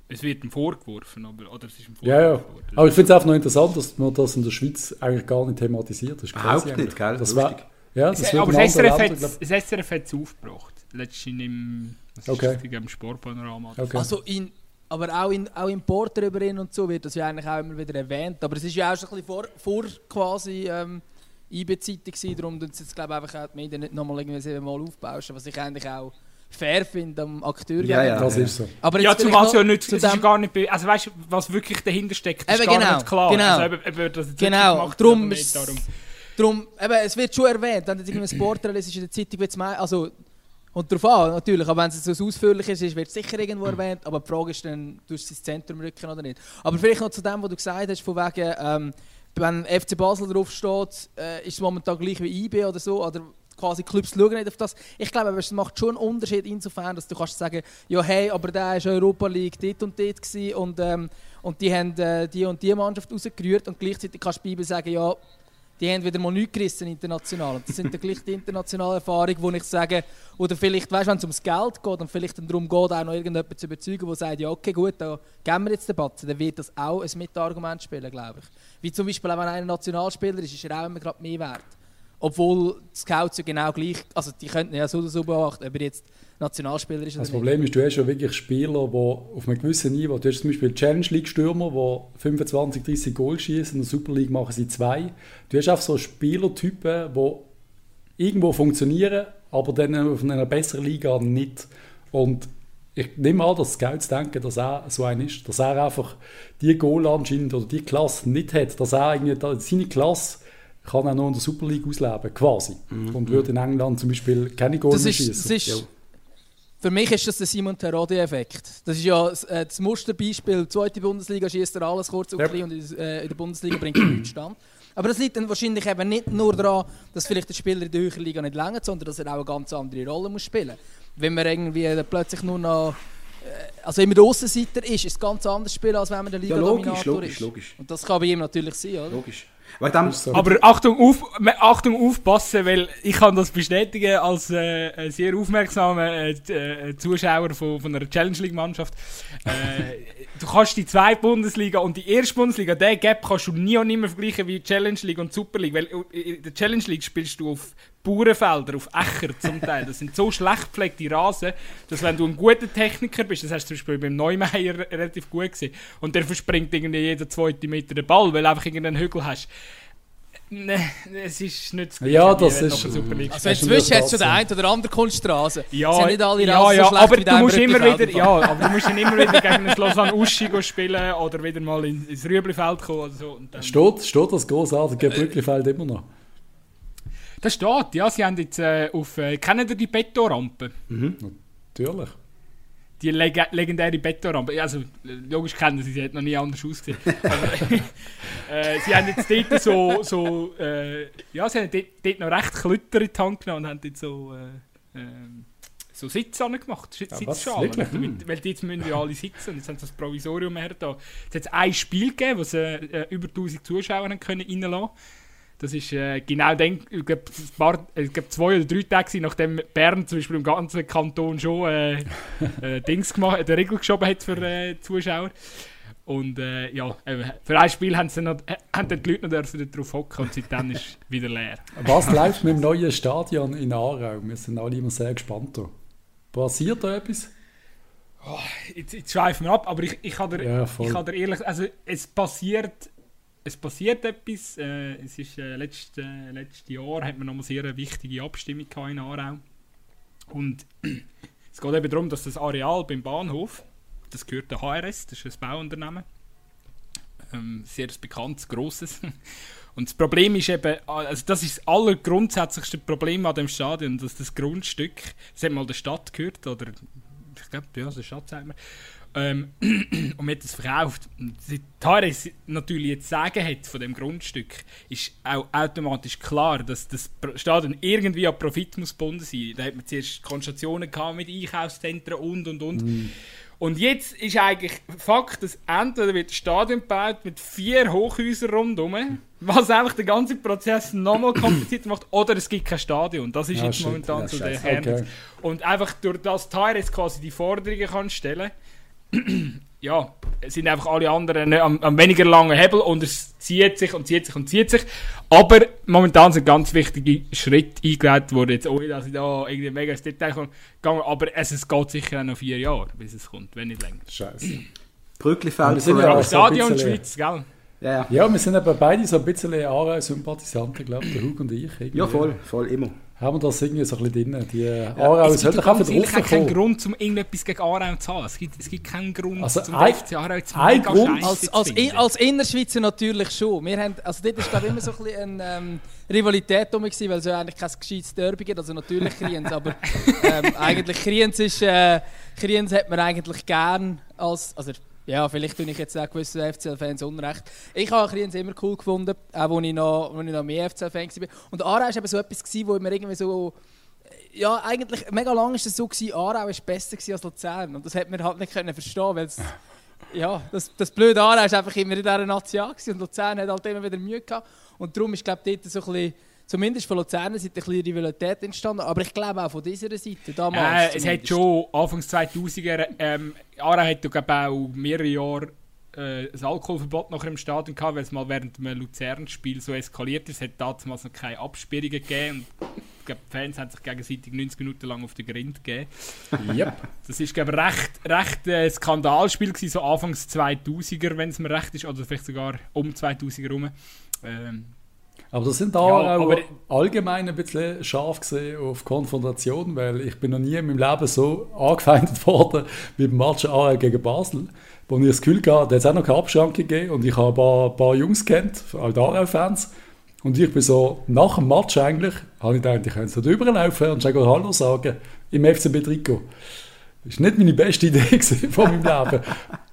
es wird ihm vorgeworfen, aber, oder es ist ihm Ja, ja. Aber ich finde es einfach noch interessant, dass man das in der Schweiz eigentlich gar nicht thematisiert. Das ist Überhaupt nicht, gell? Das wär, ja, das Es- wird aber in das SRF, Ländern, hat, glaub- das SRF hat es aufgebracht. Letztens im, Okay. ist das, im Sportpanorama. Okay. Also in, aber auch in, auch im Porter über ihn und so wird das ja eigentlich auch immer wieder erwähnt. Aber es ist ja auch schon ein bisschen vor, vor quasi ähm, IB-Zeiten gewesen. Darum tun sie jetzt glaube einfach auch die Medien nicht nochmal irgendwie siebenmal aufbauschen, was ich eigentlich auch fair finde am Akteur. Ja, ja. das ist so. Aber Ja, zumal es ja nicht, zu es ist gar nicht, also weißt du, was wirklich dahinter steckt, ist Eben, gar genau, nicht klar. genau. Also, ob er das Genau, gemacht darum ist- darum. Darum, eben, es wird schon erwähnt, wenn du irgendwie ein Sportler liest, ist in der Zeitung, wird's mei- also und darauf an, natürlich, aber wenn es so ausführlich ist, wird es sicher irgendwo erwähnt, aber die Frage ist dann, tust du ins Zentrum rücken oder nicht. Aber vielleicht noch zu dem, was du gesagt hast, von wegen, ähm, wenn FC Basel drauf steht, äh, ist es momentan gleich wie IB oder so, oder quasi Clubs schauen nicht auf das. Ich glaube, es macht schon einen Unterschied insofern, dass du kannst sagen, ja hey, aber der ist Europa League dort und dort gewesen und, ähm, und die haben äh, die und die Mannschaft rausgerührt und gleichzeitig kannst du bei IB sagen, ja, die haben wieder mal nichts gerissen international. Und das sind dann gleich die internationalen Erfahrungen, wo ich sage, oder vielleicht, weißt, wenn es ums Geld geht und vielleicht dann darum geht, auch noch irgendjemanden zu überzeugen, der sagt, ja okay, gut, da geben wir jetzt den Batzen, dann wird das auch ein Mitargument spielen, glaube ich. Wie zum Beispiel, wenn einer Nationalspieler ist, ist er auch immer gerade mehr wert. Obwohl die Scouts ja genau gleich, also die könnten ja so oder so beachten, ob er jetzt Nationalspieler ist Das nicht. Problem ist, du hast ja wirklich Spieler, die auf einem gewissen Niveau, du hast zum Beispiel Challenge League Stürmer, die 25, 30 Goal schießen, in der Super League machen sie zwei. Du hast einfach so Spielertypen, die irgendwo funktionieren, aber dann auf einer besseren Liga nicht. Und ich nehme an, dass Scouts denken, dass er so ein ist, dass er einfach die Goal anscheinend oder die Klasse nicht hat, dass er irgendwie seine Klasse kann er noch in der Super League ausleben, quasi. Und würde in England zum Beispiel keine Goal schießen. Für mich ist das der Simon Terodde-Effekt. Das ist ja das, äh, das Musterbeispiel. Zweite Bundesliga schießt er alles kurz und Ja. klein und in, äh, in der Bundesliga bringt er nichts stand. Aber das liegt dann wahrscheinlich eben nicht nur daran, dass vielleicht der Spieler in der höheren Liga nicht länger, sondern dass er auch eine ganz andere Rolle muss spielen muss. Wenn man irgendwie plötzlich nur noch äh, also wenn man der Aussenseiter ist, ist es ganz anders spielen, als wenn man der Ja, Liga logisch, Dominator logisch, ist. logisch. Und das kann bei ihm natürlich sein, oder? Logisch. Dem, So. Aber Achtung, auf, Achtung aufpassen, weil ich kann das bestätigen als äh, sehr aufmerksamer äh, äh, Zuschauer von, von einer Challenge League Mannschaft. Äh, du kannst die zweite Bundesliga und die erste Bundesliga, den Gap kannst du nie und nimmer vergleichen wie Challenge League und Super League, weil in der Challenge League spielst du auf Bauernfelder, auf Äcker zum Teil. Das sind so schlecht gepflegte Rasen, dass wenn du ein guter Techniker bist, das hast du zum Beispiel beim Neumeier relativ gut gesehen, und der verspringt irgendwie jeden zweiten Meter den Ball, weil du einfach irgendeinen Hügel hast. Nein, es ist nicht das Ja, wie das wenn du ist- Super League Also inzwischen eine hat es schon der eine oder andere Kunststraße. ja, sind nicht alle ja, Rasen ja, so schlecht aber du musst immer wieder, ja, aber du musst dann immer wieder gegen ein Lausanne Uschi go spielen oder wieder mal in, ins Rüeblifeld kommen oder so. Und dann, Steht, steht das großartige Brücklifeld immer noch? Das steht, ja, sie haben jetzt äh, auf, äh, kennen ihr die Betonrampe? Natürlich. Die leg legendäre Betonrampe. Also, logisch kennen sie, sie hat noch nie anders ausgesehen. Aber, äh, sie haben jetzt dort so, so äh, ja, sie haben dort, dort noch recht Klütter in die Hand genommen und haben dort so, äh, ähm, so Sitze gemacht. Ja, was? Sitzschalen. Wirklich? damit, weil jetzt müssen ja alle sitzen und jetzt haben sie das Provisorium her da. Es hat ein Spiel gegeben, wo sie äh, über 1000 Zuschauer können reinlassen das ist äh, genau dann, ich glaube, paar- ich glaub, zwei oder drei Tage, nachdem Bern zum Beispiel im ganzen Kanton schon äh, äh, Dings gemacht, eine Regel geschoben hat für äh, Zuschauer. Und äh, ja, eben, für ein Spiel haben, sie noch, äh, haben die Leute noch dürfen drauf hocken und seitdem ist es wieder leer. Was läuft mit dem neuen Stadion in Aarau? Wir sind alle immer sehr gespannt. Da. Passiert da etwas? Jetzt, jetzt schweifen wir ab, aber ich, ich kann dir, Ja, ich kann dir ehrlich, also es passiert, es passiert etwas. Äh, es ist äh, letztes, äh, letztes Jahr hat man noch mal sehr wichtige Abstimmung in Aarau und es geht eben darum, dass das Areal beim Bahnhof, das gehört der HRS, das ist ein Bauunternehmen, ähm, sehr bekanntes, grosses. Und das Problem ist eben, also das ist das allergrundsätzlichste Problem an dem Stadion, dass das Grundstück, das hat mal der Stadt gehört, oder ich glaube, ja, der Stadt sagt man, ähm, und man hat es verkauft. Und seit HRS natürlich jetzt sagen hat von dem Grundstück, ist auch automatisch klar, dass das Stadion irgendwie an Profit muss gebunden sein. Da hat man zuerst Konstellationen gehabt mit Einkaufszentren und und und. Und jetzt ist eigentlich Fakt, dass entweder wird das Stadion gebaut mit vier Hochhäusern rundherum, was einfach den ganzen Prozess nochmal komplizierter macht, oder es gibt kein Stadion. Das ist Ah, jetzt shit. momentan Ja, so der. Kern. Okay. Und einfach durch das jetzt quasi die Forderungen kann stellen ja, es sind einfach alle anderen nicht am, am weniger langen Hebel und es zieht sich und zieht sich und zieht sich. Aber momentan sind ganz wichtige Schritte eingeleitet worden, jetzt ohne dass ich da irgendwie mega ins Detail komme, gegangen, aber es, es geht sicher auch noch vier Jahre, bis es kommt, wenn nicht länger. Scheiße. Brücklifeld Wir sind ja auch- Stadion bisschen- Schweiz, gell? Ja, ja. Ja, wir sind eben beide so ein bisschen Aarau-Sympathisanten, glaube ich, der Hug und ich. Irgendwie. ja, voll, voll, immer. Haben wir das irgendwie so ein bisschen drin. Die Aarau es sollte einfach drauf auch keinen kommen. Grund, um irgendetwas gegen Aarau zu haben. Es gibt, es gibt keinen Grund, Also zum ein- FC Aarau zu ein Grund- Als, als, in, als Innerschweizer natürlich schon. Wir haben, also dort war glaube ich immer so ein bisschen eine ähm, Rivalität um mich, weil es ja eigentlich kein gescheites Derby gibt. Also natürlich Kriens, aber ähm, eigentlich Kriens ist, äh, Kriens hat man eigentlich gern als, also ja, vielleicht tue ich jetzt auch gewissen FCL-Fans unrecht. Ich habe Kriens immer cool gefunden, auch als ich noch, als ich noch mehr FCL-Fan war. Und Aarau war eben so etwas, gewesen, wo immer irgendwie so ja, eigentlich mega lange war es so, gewesen, Aarau war besser als Luzern. Und das hat man halt nicht können verstehen, weil es, ja, das, das blöde Aarau war einfach immer in dieser Nation und Luzern hat halt immer wieder Mühe gehabt. Und darum ist, glaube ich, dort so ein bisschen, zumindest von Luzerner Seite, ein bisschen Rivalität entstanden. Aber ich glaube auch von dieser Seite, damals Äh, es hat schon Anfangs 2000er, ähm, Aarau hat ja glaub, auch mehrere Jahre äh, ein Alkoholverbot nachher im Stadion gehabt, weil es mal während einem Luzern-Spiel so eskaliert ist. Es hat damals noch keine Absperrungen gegeben. Und ich glaube, die Fans haben sich gegenseitig 90 Minuten lang auf den Grind gegeben. Yep. Das ist glaube recht, recht äh, Skandalspiel gewesen, so Anfangs 2000er, wenn es mir recht ist, oder vielleicht sogar um 2000er rum. Ähm, Aber das sind Aarau aber- allgemein ein bisschen scharf gesehen auf Konfrontation, weil ich bin noch nie in meinem Leben so angefeindet worden wie beim Match Aarau gegen Basel, wo ich das Gefühl hatte, da hat es auch noch keine Abschranke gegeben und ich habe ein paar, paar Jungs kennt, halt Aarau-Fans. Und ich bin so, nach dem Match eigentlich, habe ich gedacht, ich könnte so rüberlaufen und schon Hallo sagen im FCB-Trikot. Das war nicht meine beste Idee von meinem Leben.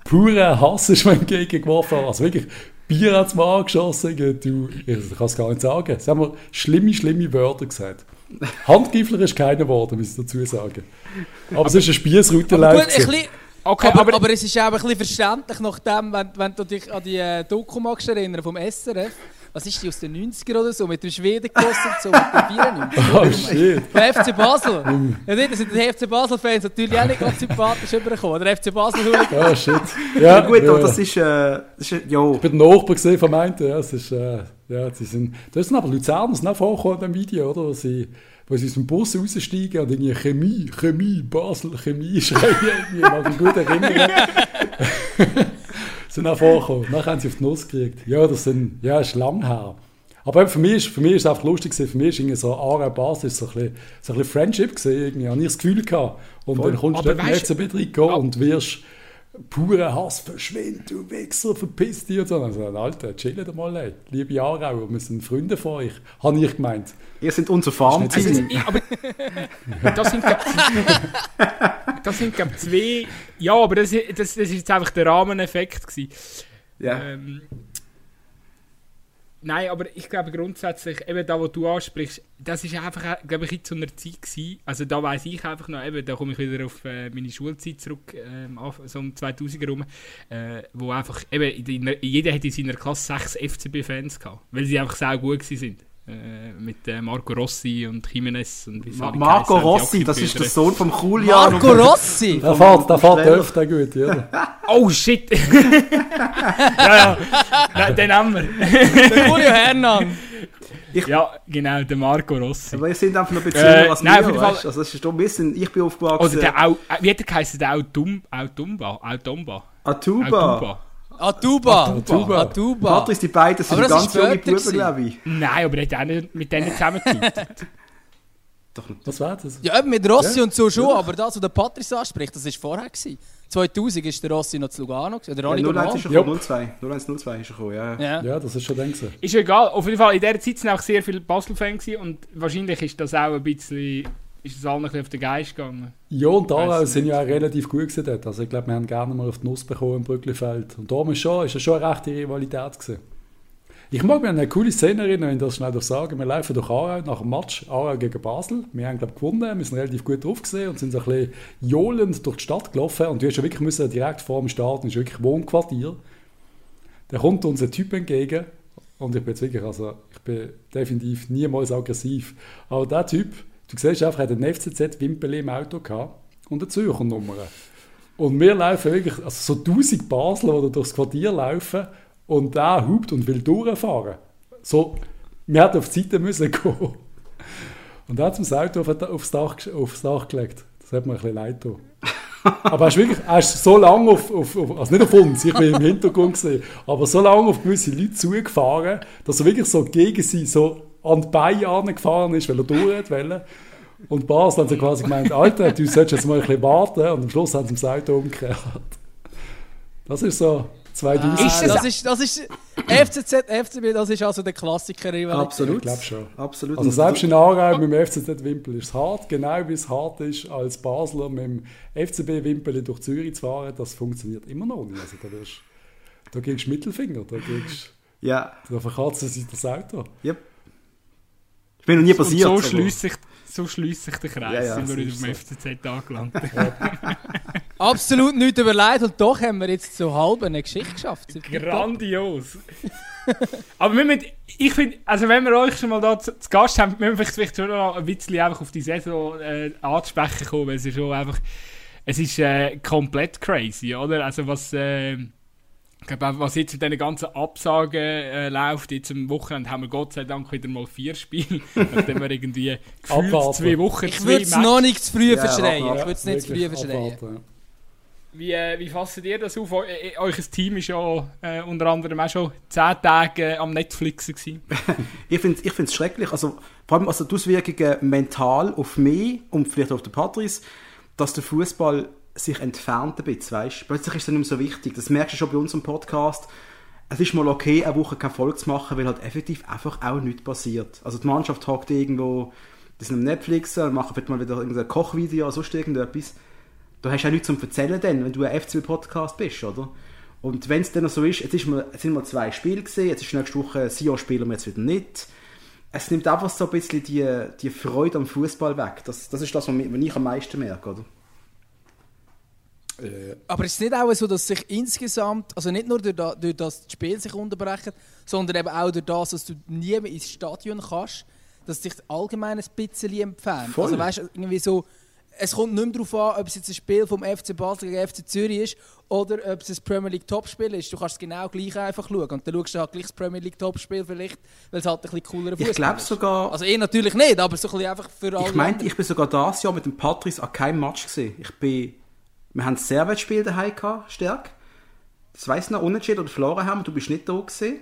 Purer Hass ist mir entgegengeworfen. Also wirklich Bier hat es mir angeschossen. Du, ich kann es gar nicht sagen. Sie haben schlimme, schlimme Wörter gesagt. Handgifler ist keiner geworden, muss ich dazu sagen. Aber es ist ein Spießroute Aber live. Okay, aber, aber, aber, es ist auch ein bisschen verständlich, nachdem, wenn, wenn du dich an die äh, Doku magst erinnern vom SRF. Was ist die aus den 90er oder so? Mit dem Schweden gekostet, so mit dem 94. Oh shit. Der FC Basel. ja, nicht, da sind die FC Basel-Fans natürlich auch nicht ganz sympathisch übergekommen. Der FC basel Oh shit. Ja, Ja, gut, aber ja. das ist, äh, das ist, ja, Ich bin Nachbar gesehen von meinten, ja, es ist, äh, ja, sie sind, da sind aber Luzerner sind auch vorgekommen in dem Video, oder, wo sie, wo sie aus dem Bus raussteigen und irgendwie Chemie, Chemie, Basel, Chemie schreien, irgendwie, mag ich gut erinnern. Sind auch vorgekommen, dann haben sie auf die Nuss gekriegt. Ja, das sind, ja, ist lang her. Aber für mich, ist- für mich ist es einfach lustig gewesen, für mich ist irgendwie so Aarau Basel ist so ein bisschen, so ein bisschen Friendship gewesen, irgendwie, habe ich das Gefühl gehabt. Und Voll. dann kommst du in den FCB reingehen und wirst purer Hass, verschwind, du Wichser, verpiss dich und so. Also, Alter, chillt mal, ey. liebe Aarauer, wir sind Freunde von euch, habe ich gemeint. ihr seid unser also, Farmteam. ich- aber das sind das sind glaub, zwei. Ja, aber das, das, das ist jetzt einfach der Rahmeneffekt gewesen. Ja. Ähm, nein, aber ich glaube grundsätzlich, eben da, wo du ansprichst, das ist einfach, glaube ich, in so einer Zeit gewesen, also da weiß ich einfach noch, eben, da komme ich wieder auf äh, meine Schulzeit zurück, ähm, so um 2000er rum, äh, wo einfach, eben, in der, jeder hat in seiner Klasse sechs FCB-Fans gehabt, weil sie einfach sehr gut. Äh, mit äh, Marco Rossi und Jimenez und wie Ma- Marco Rossi, das ist der. Sohn vom Julian. Marco und- Rossi! Der fährt, der fährt öfter gut, oder? Oh shit! ja, ja, Nein, den haben wir. Der Julio Hernan! Ja, genau, der Marco Rossi. Aber ihr seid einfach noch ein bisschen Äh, als nein, auf wir, jeden Fall- weißt? Also das ist doch ein bisschen, ich bin aufgewachsen. Oder der Au, äh, wie hat der geheißen? Der Autum, Autumba? Autumba? Atuba. Autumba. Atuba! Atuba. Atuba! Patrice, die beiden sind ganz ist junge Buben, glaube ich. Nein, aber er hat auch nicht mit denen zusammengearbeitet. Doch nicht. Was war das? Ja, eben mit Rossi Ja. und so schon, aber das, was der Patrice anspricht, das war vorher. Gewesen. 2000 ist der Rossi noch zu Lugano, oder Ja, Rani 01 ist er Ja. gekommen, 02. 0102 ist er gekommen, ja. Ja. Ja, das ist schon gewesen. ist ja egal, auf jeden Fall, in dieser Zeit waren auch sehr viele Basel-Fans und wahrscheinlich ist das auch ein bisschen, ist das allen ein bisschen auf den Geist gegangen. Ja, und da sind ja auch relativ gut gewesen dort. Also ich glaube, wir haben gerne mal auf die Nuss bekommen im Brücklifeld. Und da ist schon, ist ja schon eine rechte Rivalität gewesen. Ich mag mich an eine coole Szene erinnern, wenn ich das schnell sagen. Wir laufen durch Aarau nach dem Match, Aarau gegen Basel. Wir haben, glaube ich, gewonnen, wir sind relativ gut drauf gesehen und sind so ein bisschen johlend durch die Stadt gelaufen. Und du hast ja wirklich müssen, direkt vor dem Start, ist wirklich Wohnquartier. Da kommt uns ein Typ entgegen und ich bin jetzt wirklich, also ich bin definitiv niemals aggressiv. Aber der Typ, du siehst einfach, er hat einen FCZ-Wimpel im Auto gehabt und eine Zürcher Nummer. Und wir laufen wirklich, also so 1000 Basler, die durchs Quartier laufen und der hupt und will durchfahren. So, wir hätten auf die Seite müssen gehen. Und er hat das Auto auf, aufs, Dach, aufs Dach gelegt. Das hat mir ein bisschen leid getan. Aber er ist wirklich, er ist so lange auf, auf, auf, also nicht auf uns, ich bin im Hintergrund gesehen, aber so lange auf gewisse Leute zugefahren, dass er wirklich so gegen sie so an die Beine angefahren ist, weil er durch hat wollen. Und Basel haben sie quasi gemeint, Alter, du solltest jetzt mal ein bisschen warten. Und am Schluss haben sie das Auto umgekehrt. Das ist so 2000. Ah, Ist das, ist, das ist FCZ, FCB, das ist also der Klassiker. Absolut. Ich glaube schon. Absolut. Also selbst in Aarau mit dem FCZ-Wimpel ist es hart, genau wie es hart ist, als Basler mit dem FCB-Wimpel durch Zürich zu fahren, das funktioniert immer noch nicht. Also da, wirst, da gibst du Mittelfinger, da, gibst, Ja, da verkratzen sie das Auto. yep. Ich bin noch nie Und passiert. so aber- schließt sich, so schließt sich der Kreis, Ja, ja, sind wir so wieder ist beim so. FCZ angelangt. Absolut nicht überlegt und doch haben wir jetzt so halb eine Geschichte geschafft. Grandios. Aber wir müssen, ich finde, also wenn wir euch schon mal da zu, zu Gast haben, müssen wir vielleicht schon noch ein bisschen einfach auf die Saison äh, anzusprechen kommen, weil es ist schon einfach, es ist äh, komplett crazy, oder? Also was, äh, ich glaube was jetzt mit diesen ganzen Absagen äh, läuft, jetzt am Wochenende haben wir Gott sei Dank wieder mal vier Spiele, nachdem wir irgendwie gefühlt Abwarten. zwei Wochen, Ich würde es noch nicht zu früh Ja, verschreien. Ich würde es nicht zu früh verschreien. Wie, äh, wie fasst ihr das auf? Eu äh, euer Team war ja äh, unter anderem auch schon 10 Tage äh, am Netflix. Gewesen. Ich finde es ich find's schrecklich. Also, vor allem also die Auswirkungen mental auf mich und vielleicht auch auf den Patrice, dass der Fußball sich entfernt ein bisschen, weißt? Plötzlich ist es nicht mehr so wichtig. Das merkst du schon bei unserem Podcast. Es ist mal okay, eine Woche keine Folge zu machen, weil halt effektiv einfach auch nichts passiert. Also die Mannschaft hockt irgendwo, die sind am Netflix, machen vielleicht mal wieder irgendein Kochvideo oder sonst irgendetwas. Du hast ja nichts zum Erzählen dann, wenn du ein FCB-Podcast bist, oder? Und wenn es dann so ist, jetzt, ist mal, jetzt sind mal zwei Spiele gesehen, jetzt ist nächste Woche Sion spielen wir jetzt wieder nicht. Es nimmt einfach so ein bisschen die, die Freude am Fußball weg. Das, das ist das, was ich am meisten merke, oder? Äh, Aber ist es nicht auch so, dass sich insgesamt, also nicht nur durch, da, durch das die Spiele sich unterbrechen, sondern eben auch durch das, dass du nie mehr ins Stadion kannst, dass sich allgemein ein bisschen entfernt? Voll. Also weißt irgendwie so, es kommt nicht mehr darauf an, ob es jetzt ein Spiel vom FC Basel gegen FC Zürich ist oder ob es ein Premier League Topspiel ist. Du kannst es genau gleich einfach schauen und dann schaust du halt gleich das Premier League Topspiel vielleicht, weil es halt ein bisschen coolerer Ich Fußball glaube ist. sogar, Also ich natürlich nicht, aber so ein bisschen einfach für alle ich meinte, ich bin sogar dieses Jahr mit dem Patrice an keinem Match gesehen. Ich bin, wir haben ein Servetspiel daheim gehabt, Stärk. Das weiss ich noch, unentschieden oder verloren haben, du bist nicht da gewesen.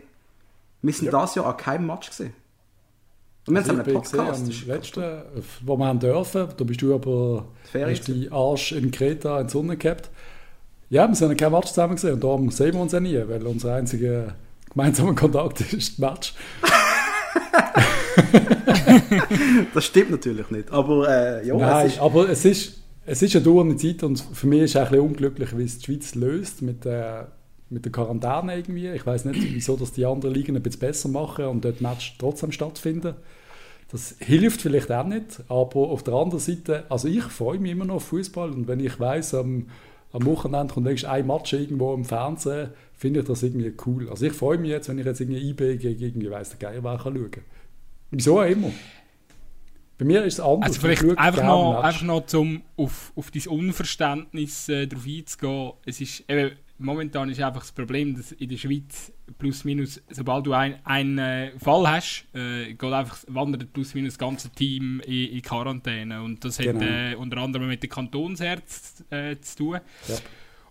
Wir sind dieses Jahr an keinem Match gesehen. Und wir haben Also ich einen Podcast. gesehen, das am letzten, wo wir haben dürfen, da bist du aber hast die Arsch in Kreta in die Sonne gehabt. Ja, wir sind kein Match zusammen gesehen und darum sehen wir uns ja nie, weil unser einziger gemeinsamer Kontakt ist das Match. Das stimmt natürlich nicht. Aber äh, ja, Nein, es ist, aber es ist, es ist eine dauernde Zeit und für mich ist es ein unglücklich, wie es die Schweiz löst mit der, mit der Quarantäne irgendwie. Ich weiß nicht, wieso dass die anderen Ligen ein bisschen besser machen und dort Match trotzdem stattfinden. Das hilft vielleicht auch nicht, aber auf der anderen Seite, also ich freue mich immer noch auf Fußball und wenn ich weiß am, am Wochenende kommt nächstes ein Match irgendwo im Fernsehen, finde ich das irgendwie cool. Also ich freue mich jetzt, wenn ich jetzt irgendwie IB gegen irgendwie weiss der Geier wer kann schauen. Wieso auch immer. Bei mir ist es anders. Also Ich vielleicht einfach noch, einfach noch zum auf, auf dein Unverständnis äh, darauf einzugehen. Es ist, eben, momentan ist einfach das Problem, dass in der Schweiz plus minus, sobald du ein- einen äh, Fall hast, äh, geht einfach, wandert plus minus das ganze Team in, in Quarantäne. Und das Genau. hat äh, unter anderem mit den Kantonsärzten äh, zu tun. Ja.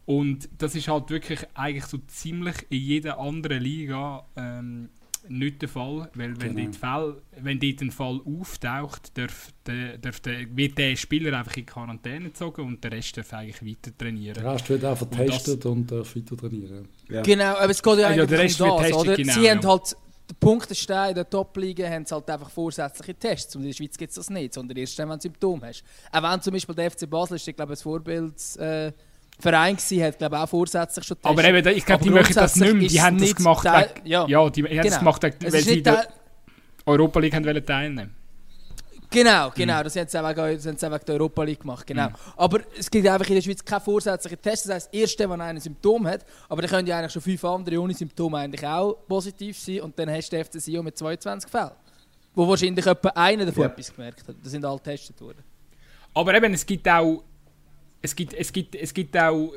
Und das ist halt wirklich eigentlich so ziemlich in jeder anderen Liga ähm, nicht der Fall, weil wenn, Genau. dort Fall, wenn dort ein Fall auftaucht, darf der, darf der, wird der Spieler einfach in Quarantäne gezogen und der Rest darf eigentlich weiter trainieren. Der Rest wird auch das- vertestet und darf weiter trainieren. ja. Genau, aber es geht ja ja, eigentlich der Rest um das, testet, oder? genau, Sie haben ja. halt den Punktenstein der Top-Liga haben sie halt einfach vorsätzliche Tests. Und in der Schweiz gibt es das nicht, sondern erst dann, wenn du Symptome hast. Auch wenn zum Beispiel der FC Basel ist, ich glaube, ein Vorbildsverein äh, Verein gewesen, hat glaube auch vorsätzlich schon Aber getestet. eben, ich glaube, die Aber möchten das nicht mehr. Die haben es das gemacht, Teil- wegen- ja. ja, die haben das Genau. gemacht, Es weil sie Teil- Europa League haben teilnehmen Genau, genau. Das haben sie auch wegen, das haben sie auch wegen der Europa League gemacht. Genau. Aber es gibt einfach in der Schweiz keine vorsätzlichen Tests. Das heisst, erst wenn einer ein Symptom hat, aber dann können ja eigentlich schon fünf andere ohne Symptome eigentlich auch positiv sein und dann hast du FC Sion mit 22 Fällen. Wo wahrscheinlich etwa einer davon Ja. etwas gemerkt hat. Das sind alle getestet worden. Aber eben, es gibt auch. Es gibt, es gibt, es gibt auch.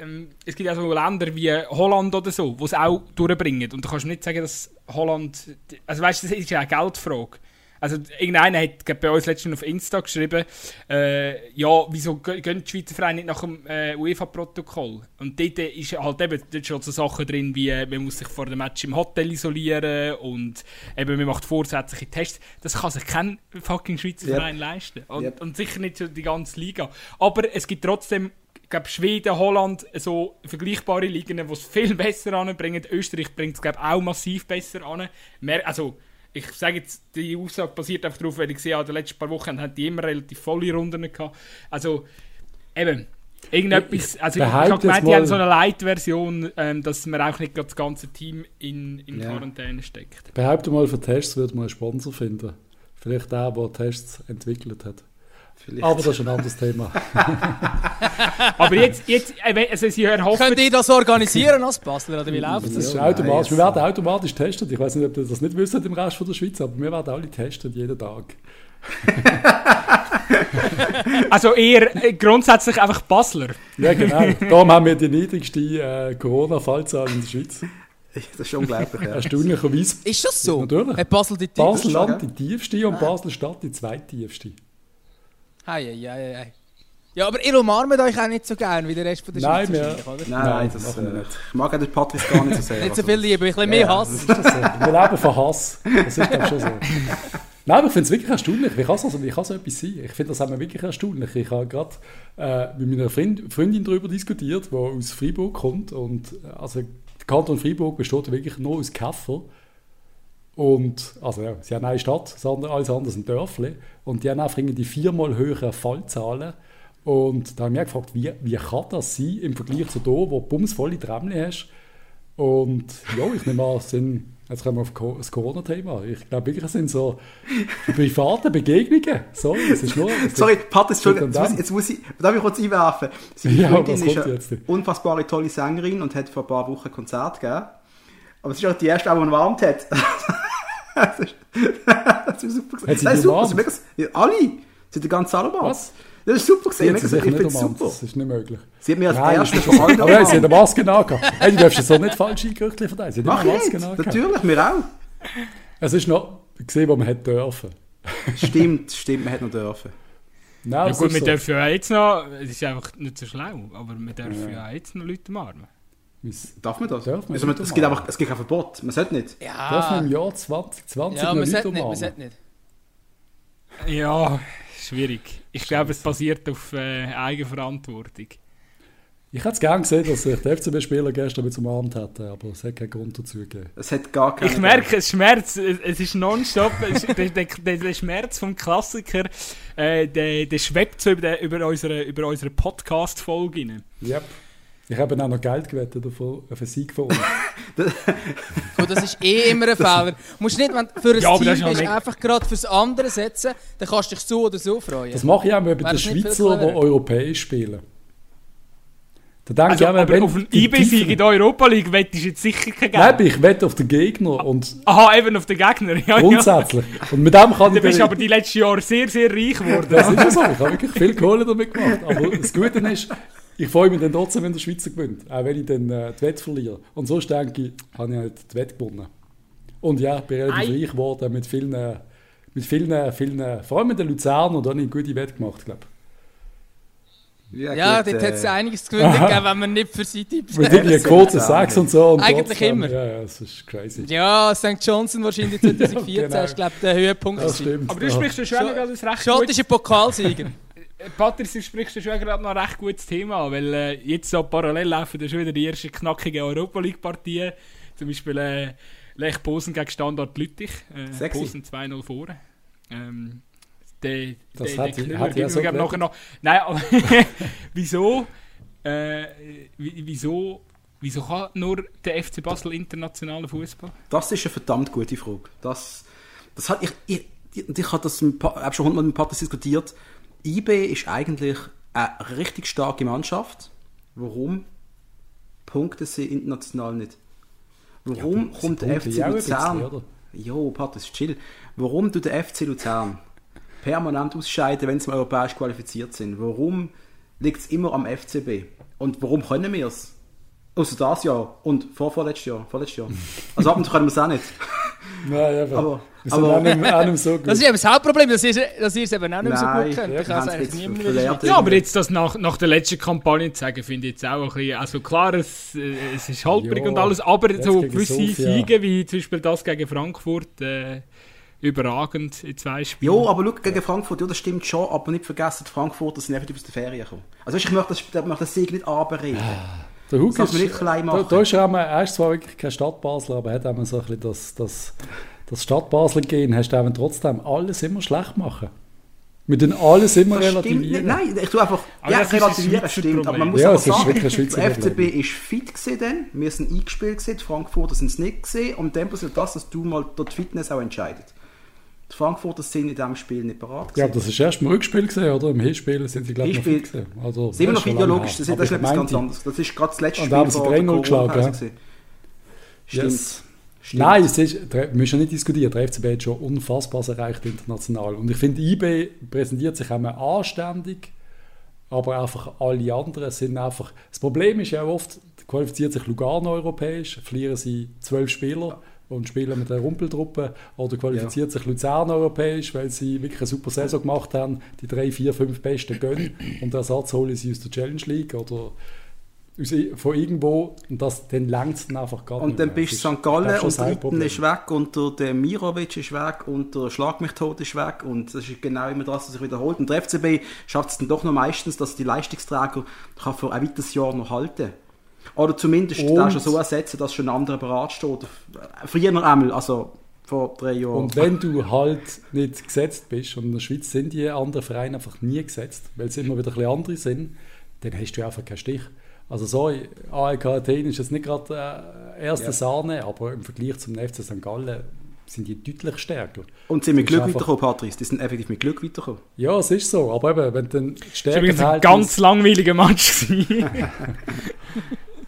Ähm, es gibt auch so Länder wie Holland oder so, die es auch durchbringen. Und du kannst nicht sagen, dass Holland. Also weißt du, das ist ja eine Geldfrage. Also irgendeiner hat bei uns letztens auf Insta geschrieben, äh, ja, wieso gehen die Schweizer Vereine nicht nach dem äh, UEFA-Protokoll? Und dort ist halt eben dort schon so Sachen drin, wie äh, man muss sich vor dem Match im Hotel isolieren und eben man macht vorsätzliche Tests. Das kann sich kein fucking Schweizer Yep. Verein leisten. Und, Yep. und sicher nicht so die ganze Liga. Aber es gibt trotzdem, ich glaube, Schweden, Holland, so vergleichbare Ligen, die es viel besser anbringen. Österreich bringt es, glaube ich, auch massiv besser an. Mehr, also, ich sage jetzt, die Aussage basiert einfach darauf, weil ich sehe, in den letzten paar Wochen haben die immer relativ volle Runden gehabt. Also, eben, irgendetwas, also ich, habe gemeint, die haben so eine Light-Version, ähm, dass man auch nicht das ganze Team in, in Ja. Quarantäne steckt. Behaupte mal, für Tests wird man einen Sponsor finden. Vielleicht der, der Tests entwickelt hat. Vielleicht. Aber das ist ein anderes Thema. Aber jetzt, jetzt äh, also sie erhoffen... Könnt ihr das organisieren als Basler oder wie läuft Das das? automatisch. Wir werden automatisch testet. Ich weiß nicht, ob ihr das nicht wisst im Rest von der Schweiz, aber wir werden alle testet, jeden Tag. Also eher äh, grundsätzlich einfach Basler. Ja, genau. Darum haben wir die niedrigste äh, Corona-Fallzahl in der Schweiz. das ist unglaublich, ja. Erstaunlicherweise Ist das so? Natürlich. Hat Basel die Basel-Land schon, die tiefste und Basel-Stadt die zweittiefste. Hei, hei, hei, hei. Ja, aber ihr umarmt euch auch nicht so gern wie der Rest von der Nein, Schweiz wir- wahrscheinlich, oder? Nein, Nein, das, wir äh, nicht. ich mag auch den Patrice gar nicht so sehr. Nicht so also viel Liebe, ein bisschen mehr Ja, Hass. Das so? Wir leben von Hass. Das ist glaub ich, schon so. Nein, aber ich finde es wirklich erstaunlich. Wie kann so, wie kann so etwas sein? Ich finde das wir wirklich erstaunlich. Ich habe gerade äh, mit meiner Freund, Freundin darüber diskutiert, die aus Freiburg kommt. Und äh, also, der Kanton Freiburg besteht wirklich nur aus Käfer. Und, also ja, sie haben eine Stadt, alles andere sind Dörfli. Und die haben einfach irgendwie viermal höhere Fallzahlen Und da habe ich mich gefragt, wie, wie kann das sein im Vergleich zu da, wo du bumsvolle Trämchen hast. Und ja, ich nehme an, sind, jetzt kommen wir auf das Corona-Thema. Ich glaube wirklich, es sind so private Begegnungen. Sorry, es ist nur... es Sorry, Pat, jetzt, jetzt, muss ich, darf ich kurz einwerfen? Seine Ja, Freundin ist eine jetzt? unfassbare tolle Sängerin und hat vor ein paar Wochen ein Konzert gegeben. Aber es ist auch die erste, die man umarmt hat. Das, ist, das ist super. Hat sie das die ist super. Sie mega- ja, alle. Sie hat den ganzen. Was? Das ist super gesehen. Ich finde es super. das ist nicht möglich. Sie hat mir als Nein, erste ist von allen Aber ja, sie hat eine Maske angehabt. Hey, du darfst jetzt so nicht Gerüchte verteilen. Sie hat Mach eine Maske nicht. angehabt. Natürlich, wir auch. Es ist noch gesehen, wo man hätte dürfen. Stimmt, stimmt, man hätte noch dürfen. Nein, Ja das gut, ist wir so. dürfen ja jetzt noch, es ist einfach nicht so schlau, aber wir dürfen ja, jetzt noch Leute umarmen. Darf man das? Darf man also, es, gibt einfach, es gibt kein Verbot. Man sollte nicht. Darf Ja, man im Jahr 2020 ja noch man Leute sollte nicht, man umarmen? sollte nicht. Ja, schwierig. Ich glaube, es basiert auf äh, Eigenverantwortung. Ich hätte es gerne gesehen, dass sich der FCB-Spieler gestern mit umarmt hätte, aber es hat keinen Grund dazu gegeben. Es hat gar keine. Ich merke, es Schmerz, es es ist nonstop, der, der, der, der Schmerz vom Klassiker, äh, der, der schwebt so über, der, über unsere, über unsere Podcast-Folge rein. Yep. Ich habe auch noch Geld gewettet auf, auf einen Sieg von uns. Gut, das ist eh immer ein Fehler. Du musst nicht, wenn du für ein Ja, Team bist, einfach gerade fürs andere setzen, dann kannst du dich so oder so freuen. Das mache ich auch bei den Schweizer, die europäisch spielen. Da denke Also, ich auch, aber wenn auf die IB-Sieg in Tiefen- der Europa League wettest du jetzt sicher kein Geld. Nein, ich wette auf den Gegner und Aha, eben auf den Gegner. Ja, ja. grundsätzlich. Und mit dem kann Du ich bist aber die letzten Jahre sehr, sehr reich geworden. Das ist ja so. Ich habe wirklich viel Kohle damit gemacht. Aber das Gute ist, ich freue mich dann trotzdem, wenn der Schweizer gewinnt. Auch wenn ich dann äh, die Wette verliere. Und sonst denke ich, habe ich halt die Wette gewonnen. Und ja, ich bin relativ Ei. reich geworden mit vielen, äh, mit vielen, vielen, vor allem mit den Luzernern, da habe ich eine gute Wette gemacht, glaube ja, gut, dort äh, hat es einiges zu gewinnen gegeben, wenn man nicht für seine Tipps. Mit irgendwie Quote 6 und so. Und Eigentlich trotzdem- immer. Ja, ja, das ist crazy. Ja, St. Johnson wahrscheinlich 2014 Ja, genau. ist, glaube ich, der Höhepunkt. Das stimmt. Aber du ja. sprichst ja schon noch ein recht Schottische Pokalsieger. Patrick, du sprichst ja schon gerade noch ein recht gutes Thema weil äh, jetzt so parallel laufen da schon wieder die ersten knackigen Europa League Partien. Zum Beispiel äh, Lech Posen gegen Standard Lüttich. Äh. Posen 2-0 vor. Ähm, der, Das der, hat Knüller hat ja so nachher noch. Nein, aber wieso, äh, wie- wieso, wieso kann nur der FC Basel internationalen Fußball? Das ist eine verdammt gute Frage. Das, das hat, ich, ich, ich, ich habe das mit, hab schon hundertmal mit Patrick diskutiert. IB ist eigentlich eine richtig starke Mannschaft. Warum punkten sie international nicht? Warum aber kommt der FC ja Luzern? Jo, Patrick, chill. Warum tut der FC Luzern permanent ausscheiden, wenn sie mal europäisch qualifiziert sind? Warum liegt es immer am FCB? Und warum können wir es? Außer das Jahr und vor vorletztes Jahr. Vorletztes Jahr. Also ab und zu können wir es auch nicht. Nein. Aber- sind aber- auch nicht, auch nicht so gut. Das ist eben das Hauptproblem, dass ihr dass ihr es eben auch nicht mehr so Nein, gut könnt. ja, verlernt. Ja, aber jetzt das nach, nach der letzten Kampagne zu sagen, finde ich jetzt auch ein bisschen, also klar, es, äh, es ist holprig Ja, und alles, aber so gewisse Sofia. Siege, wie zum Beispiel das gegen Frankfurt, äh, überragend in zwei Spielen. Jo, aber schau, gegen Frankfurt, ja, das stimmt schon, aber nicht vergessen, die Frankfurter sind effektiv aus der Ferien gekommen. Also ich möchte das, ich möchte das Sieg nicht anbereden. Der Hug ist, man nicht klein da, machen. da ist er, einmal- er ist zwar wirklich kein Stadtbasler, aber er hat einmal so ein bisschen das, das, das Stadtbasler gehen, hast du eben trotzdem alles immer schlecht machen. Wir tun alles immer Das stimmt nicht. relativieren. Nein, ich tue einfach, Aber ja, relativieren stimmt, aber man muss Ja, aber es ist sagen, der FCB Problem. ist fit dann, wir sind eingespielt gewesen, die Frankfurter sind es nicht gesehen und dann passiert das, dass du mal dort Fitness auch entscheidet. Die Frankfurter sind in diesem Spiel nicht bereit Ja, aber das ist erst im Rückspiel gesehen, oder? Im Hinspiel sind sie, glaube ich, noch Hinspiel- fit gewesen. Also, sind wir das noch ideologisch, das, das ist etwas ganz anderes. Das ist gerade das letzte Und Spiel da haben sie vor drei der Null geschlagen. Stimmt. Yes. Stimmt. Nein, es ist, wir müssen nicht diskutieren. Der FCB hat schon Unfassbares erreicht international. Und ich finde, IB präsentiert sich einmal anständig, aber einfach alle anderen sind einfach. Das Problem ist ja oft, qualifiziert sich Lugano europäisch, verlieren sie zwölf Spieler und spielen mit der Rumpeltruppe. Oder qualifiziert sich Luzern europäisch, weil sie wirklich eine super Saison gemacht haben, die drei, vier, fünf Besten gönnen und den Ersatz holen sie aus der Challenge League oder von irgendwo und das, dann längt es einfach gar Und nicht dann mehr. bist du St. Gallen und das der Itten Hauptproblem. ist weg und der, Mirovic ist weg und der Schlag mich tot ist weg und das ist genau immer das, was sich wiederholt. Und der FCB schafft es dann doch noch meistens, dass die Leistungsträger kann für ein weiteres Jahr noch halten Oder zumindest Und- schon so ersetzen, dass schon ein anderer bereit steht. Früher einmal, also vor drei Jahren. Und wenn du halt nicht gesetzt bist, und in der Schweiz sind die anderen Vereine einfach nie gesetzt, weil es immer wieder ein bisschen andere sind, dann hast du einfach keinen Stich. Also sorry, AEK Athen ist jetzt nicht gerade äh, erste Ja. Sahne, aber im Vergleich zum FC St. Gallen sind die deutlich stärker. Und sind mit Glück einfach- weitergekommen, Patrice. Die sind effektiv mit Glück weitergekommen. Ja, es ist so, aber eben, wenn dann Das war übrigens ein ganz langweiliger Match.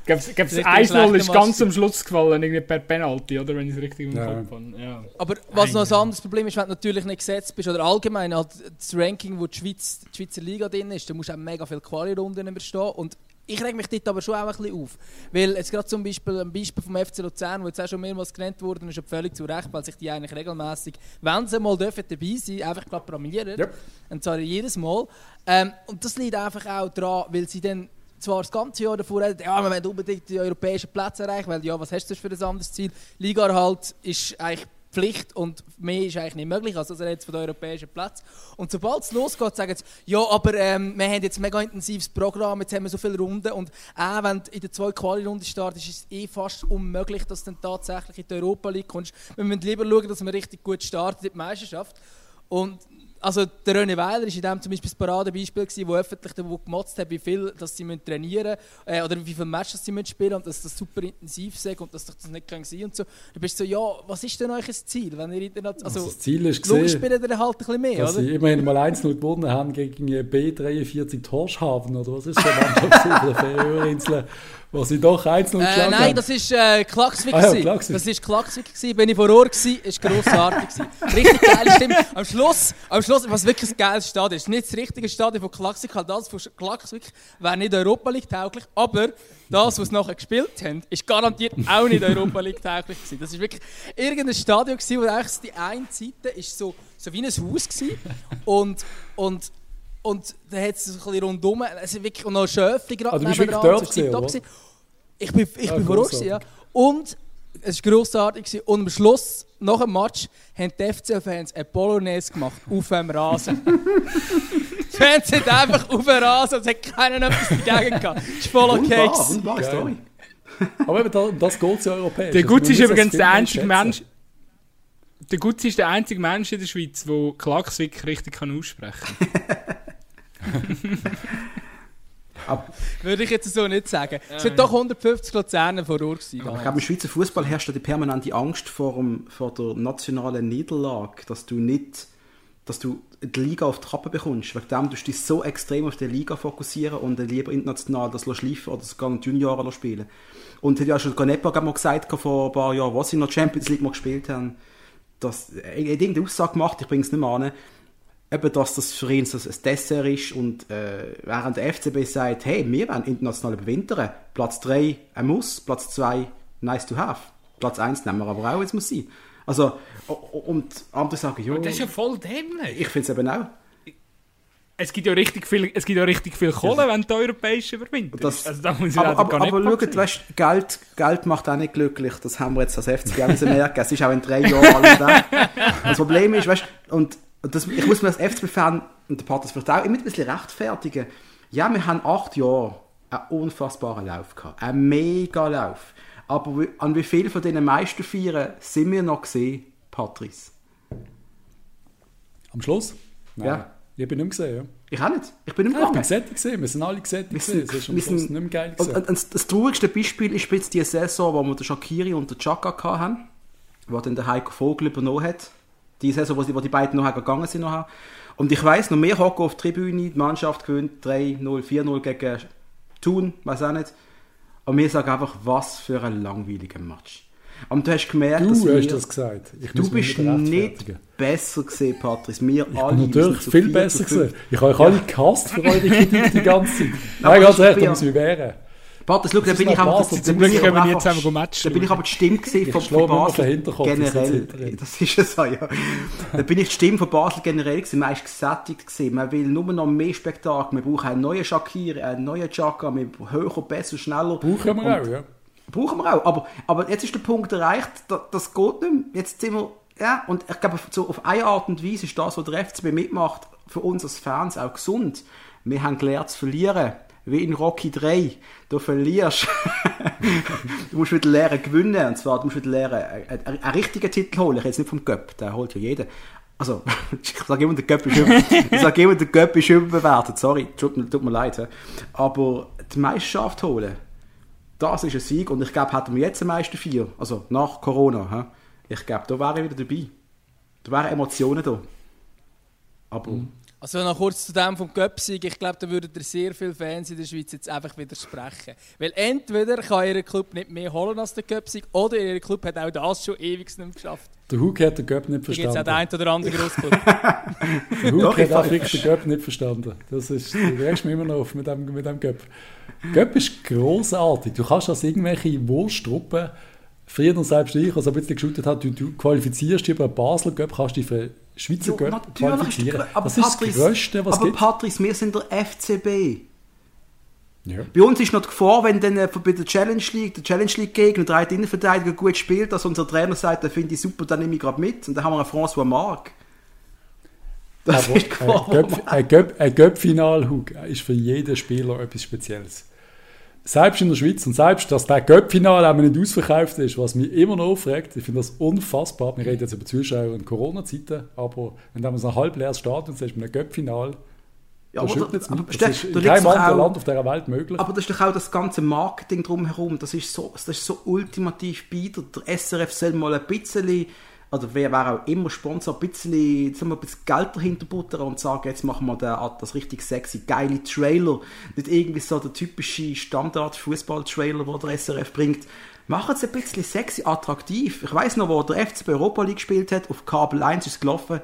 Gab's, gab's Richtig 1-0 schlechter ist ganz am Schluss gefallen, irgendwie per Penalty, oder? Wenn ich es richtig im Ja. Kopf habe. Ja. Aber was noch ein anderes Problem ist, wenn du natürlich nicht gesetzt bist oder allgemein halt das Ranking, wo die, Schweiz, die Schweizer Liga drin ist, dann musst du auch mega viele Quali-Runden überstehen. Und ich reg mich dort aber schon auch ein bisschen auf. Weil jetzt gerade zum Beispiel ein Beispiel vom FC Luzern, wo jetzt auch schon mehrmals genannt wurde, ist ja völlig zu Recht, weil sich die eigentlich regelmäßig, wenn sie mal dürfen dabei sein, einfach gerade blamieren. Yep. Und zwar jedes Mal. Ähm, und das liegt einfach auch daran, weil sie dann zwar das ganze Jahr davor reden, ja, wir wollen unbedingt die europäischen Plätze erreichen, weil ja, was hast du für ein anderes Ziel? Ligaerhalt ist eigentlich Pflicht und mehr ist eigentlich nicht möglich, also er jetzt von den europäischen Plätzen. Und sobald es losgeht, sagen sie, ja, aber ähm, wir haben jetzt ein mega intensives Programm, jetzt haben wir so viele Runden und auch wenn du in der zwei Quali-Runde startest, ist es eh fast unmöglich, dass du dann tatsächlich in die Europa League kommst. Wir müssen lieber schauen, dass wir richtig gut starten in die Meisterschaft. Und also der René Weiler war in dem zum Beispiel das Paradebeispiel, gewesen, wo öffentlich wo gemotzt hat, wie viel dass sie müssen trainieren müssen äh, oder wie viele Matches sie müssen spielen und dass das super intensiv ist und dass das nicht kann sein und so. Du bist so, ja, was ist denn euch das Ziel? Wenn ihr international, Also also, das Ziel ist gesehen, spielen ihr halt ein bisschen mehr, dass oder? sie immerhin mal 1-0 gewonnen haben gegen B43 Torschhaven, oder was ist so eine Mannschaft auf der Färöerinseln, wo sie doch 1-0 Äh, geschlagen nein, das ist äh, Klagsvik. Ah ja. Das ist Klagsvik gewesen. Bin ich vor Ort gewesen, ist grossartig gewesen. Richtig geile Stimme. Am Schluss, am Schluss, was wirklich ein geiles Stadion ist. Nicht das richtige Stadion von Klagsvik, halt das von Klagsvik wäre nicht Europa League tauglich, aber das, was sie nachher gespielt haben, ist garantiert auch nicht Europa League tauglich gewesen. Das ist wirklich irgendein Stadion gewesen, wo eigentlich die eine Seite ist so, so wie ein Haus gewesen und und und da hat es so ein bisschen rundum, es ist wirklich und noch ein Schöfli gerade Ah, du bist nebendran, wirklich dort das ist tipptopp gewesen, gewesen. Ich bin, ich Ah, bin vor Ort, gewesen, ja. Und es war grossartig. gewesen. Und am Schluss, nach dem Match, haben die FCL-Fans eine Polonaise gemacht auf dem Rasen. die Fans sind einfach auf dem Rasen, es hat keiner etwas dagegen gehabt. Es Wunderbar, wunderbare Geil. Story. Aber eben, da- um das geht ja europäisch. Der Also, man ist das übrigens der einzige. Mensch. Der Gutzi ist der einzige Mensch in der Schweiz, der Klagsvik richtig kann aussprechen Würde ich jetzt so nicht sagen. Es sind doch 150 Luzerner vor Ort gewesen. Aber ich glaube, im Schweizer Fußball herrscht die permanente Angst vor, dem, vor der nationalen Niederlage, dass du nicht, dass du die Liga auf die Kappe bekommst. Wegen dem du dich so extrem auf die Liga fokussieren und dann lieber international das schleifen oder sogar noch Junioren spielen. Und hat ja schon Ganepa mal gesagt vor ein paar Jahren, was sie in der Champions League mal gespielt haben, dass er hat irgendeine Aussage gemacht, ich bringe es nicht mehr an, eben, dass das für ihn so ein Dessert ist und äh, während der FCB sagt, hey, wir wollen international überwintern, Platz 3 ein Muss, Platz 2 nice to have, Platz 1 nehmen wir aber auch, es muss sein. Also, und andere sagen, ja, Das ist ja voll dämlich. ich finde es eben auch. Es gibt ja richtig viel, es gibt ja richtig viel Kohle, wenn die europäische überwintern. Das- also da muss ich Aber, aber, aber schaut, weißt, Geld, Geld macht auch nicht glücklich. Das haben wir jetzt als FCB auch merken. Es ist auch in drei Jahren alles weg. Das Problem ist, weißt, und, und das, ich muss mir als FCB-Fan und der Partner vielleicht auch immer ein bisschen rechtfertigen. Ja, wir haben acht Jahre einen unfassbaren Lauf gehabt. Einen mega Lauf. Aber wie- an wie viel von diesen Meisterfeiern sind wir noch gesehen, Patrice? Am Schluss? Nein. Ja. Ich bin nicht mehr gesehen, ja. Ich auch nicht. Ich bin nicht Ja, ich bin gesättigt gesehen, wir sind alle gesättigt gesehen. Es ist am wir Schluss sind, nicht mehr geil und, gewesen. und, und das traurigste Beispiel ist jetzt die Saison, wo wir den Shakiri und den Chaka hatten, wo dann der Heiko Vogel übernommen hat. Die Saison, wo die, wo die beiden noch gegangen sind. Nachher. Und ich weiss noch, wir hocken auf der Tribüne, die Mannschaft gewinnt 3-0, 4-0 gegen Thun, weiß auch nicht. Und wir sagen einfach, was für ein langweiliger Match. Und du hast gemerkt, Du dass hast wir, das gesagt. Ich du bist nicht besser gesehen, Patrice. Wir Ich alle bin natürlich viel besser gesehen. Ich habe euch alle gehasst für eure Kritik die ganze Zeit. Nein, ganz ehrlich, da muss ich wehren. Patrice, schau, da bin ich aber... Zum bin Glück ich können wir jetzt einfach- einfach Match Da bin ich aber die Stimme gewesen von, von Basel generell. Das ist ja so, ja. Da bin ich die Stimme von Basel generell gewesen. Man ist gesättigt gewesen. Man will nur noch mehr Spektakel. Wir brauchen einen neuen Shakiri, einen neuen Chaka. Wir höher, besser, schneller. Brauchen wir auch, ja. Brauchen wir auch. Aber, aber jetzt ist der Punkt erreicht, da, das geht nicht mehr. Jetzt sind wir, ja, und ich glaube, so auf eine Art und Weise ist das, was der FCB mitmacht, für uns als Fans auch gesund. Wir haben gelernt zu verlieren. Wie in Rocky 3. Du verlierst. du musst wieder lernen gewinnen. Und zwar, du musst wieder lernen, einen, einen, einen richtigen Titel holen. Ich jetzt nicht vom Göpp, der holt ja jeder. Also, ich sage immer, der Göpp ist, über, ist überbewertet. Sorry, tut, mir- tut mir leid. Aber die Meisterschaft holen, das ist ein Sieg. Und ich glaube, hätten wir jetzt am meisten vier, also nach Corona, ich glaube, da wäre ich wieder dabei. Da wären Emotionen da. Aber Also noch kurz zu dem vom Göpsig. Ich glaube, da würden sehr viele Fans in der Schweiz jetzt einfach widersprechen. Weil entweder kann ihr Club nicht mehr holen als der Göpsig oder ihr Club hat auch das schon ewig nicht mehr geschafft. Der Hug hat den Göpp nicht Da gibt es auch den verstanden. einen oder anderen Grossclub. Der Hug Doch, ich hat auch wirklich den Göpp nicht verstanden. Das ist, du regst mich immer noch auf mit dem, mit dem Göpp. Göpp ist großartig. Du kannst als irgendwelche Wurstruppen, früher und selbst ich, also ein bisschen geschootet hat, du, du qualifizierst dich über Basel Göpp, kannst dich für Schweizer Ja, ist qualifizieren. der, aber das ist das Patrice, Größte, was aber gibt. Patrice, wir sind der FCB. Ja. Bei uns ist noch die Gefahr, wenn dann äh, bei der Challenge League, der Challenge League Gegner, der eine Innenverteidiger gut spielt, dass unser Trainer sagt, den finde ich super, dann nehme ich gerade mit. Und dann haben wir einen François Marc. Das Aber ist die Gefahr. ein Göpp- ein Göpp- ein Göpp-Final, Hug, ist für jeden Spieler etwas Spezielles. Selbst in der Schweiz und selbst, dass der Göpp-Final auch nicht ausverkauft ist, was mich immer noch aufregt, ich finde das unfassbar. Wir reden jetzt über Zuschauer in Corona-Zeiten, aber wenn du so ein halb leeres Stadion siehst, mit einem Göpp-Final, Ja, aber da- aber Das ist in keinem anderen Land auf dieser Welt möglich. Aber das ist doch auch das ganze Marketing drumherum. Das ist so, das ist so ultimativ bieder. Der SRF soll mal ein bisschen, oder wer wäre auch immer Sponsor, ein bisschen, sagen wir, ein bisschen Geld dahinter buttern und sagen, jetzt machen wir den, das richtig sexy, geile Trailer. Nicht irgendwie so der typische Standard-Fußball-Trailer, den der SRF bringt. Machen es ein bisschen sexy, attraktiv. Ich weiß noch, wo der FCB Europa League gespielt hat, auf Kabel 1 ist es gelaufen.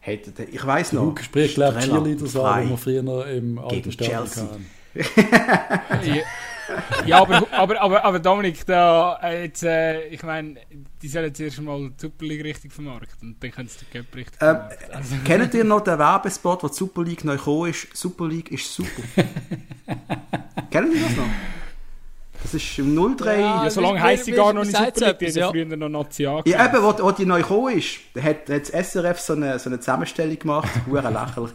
Hätte, ich weiß noch. Hug spricht, glaube ich, Streller, Cheerleader frei. sagen, wir früher noch im alten Stadion Chelsea. hatten. ja, aber, aber, aber, aber Dominik, da, äh, jetzt, äh, ich meine, die sollen jetzt erst mal die Super League richtig vermarkten und dann können sie den Cup richtig Ähm, vermarkten. Also, Kennt ihr noch den Werbespot, wo die Super League neu gekommen ist? Super League ist super. Kennen ihr das noch? Das ist im 03. Ja, ja, so lange heisst sie gar noch nicht Super League, die ja. früher noch Nazi Ja, eben, wo, wo die neu gekommen ist, da hat, hat das SRF so eine, so eine Zusammenstellung gemacht. Hure lächerlich.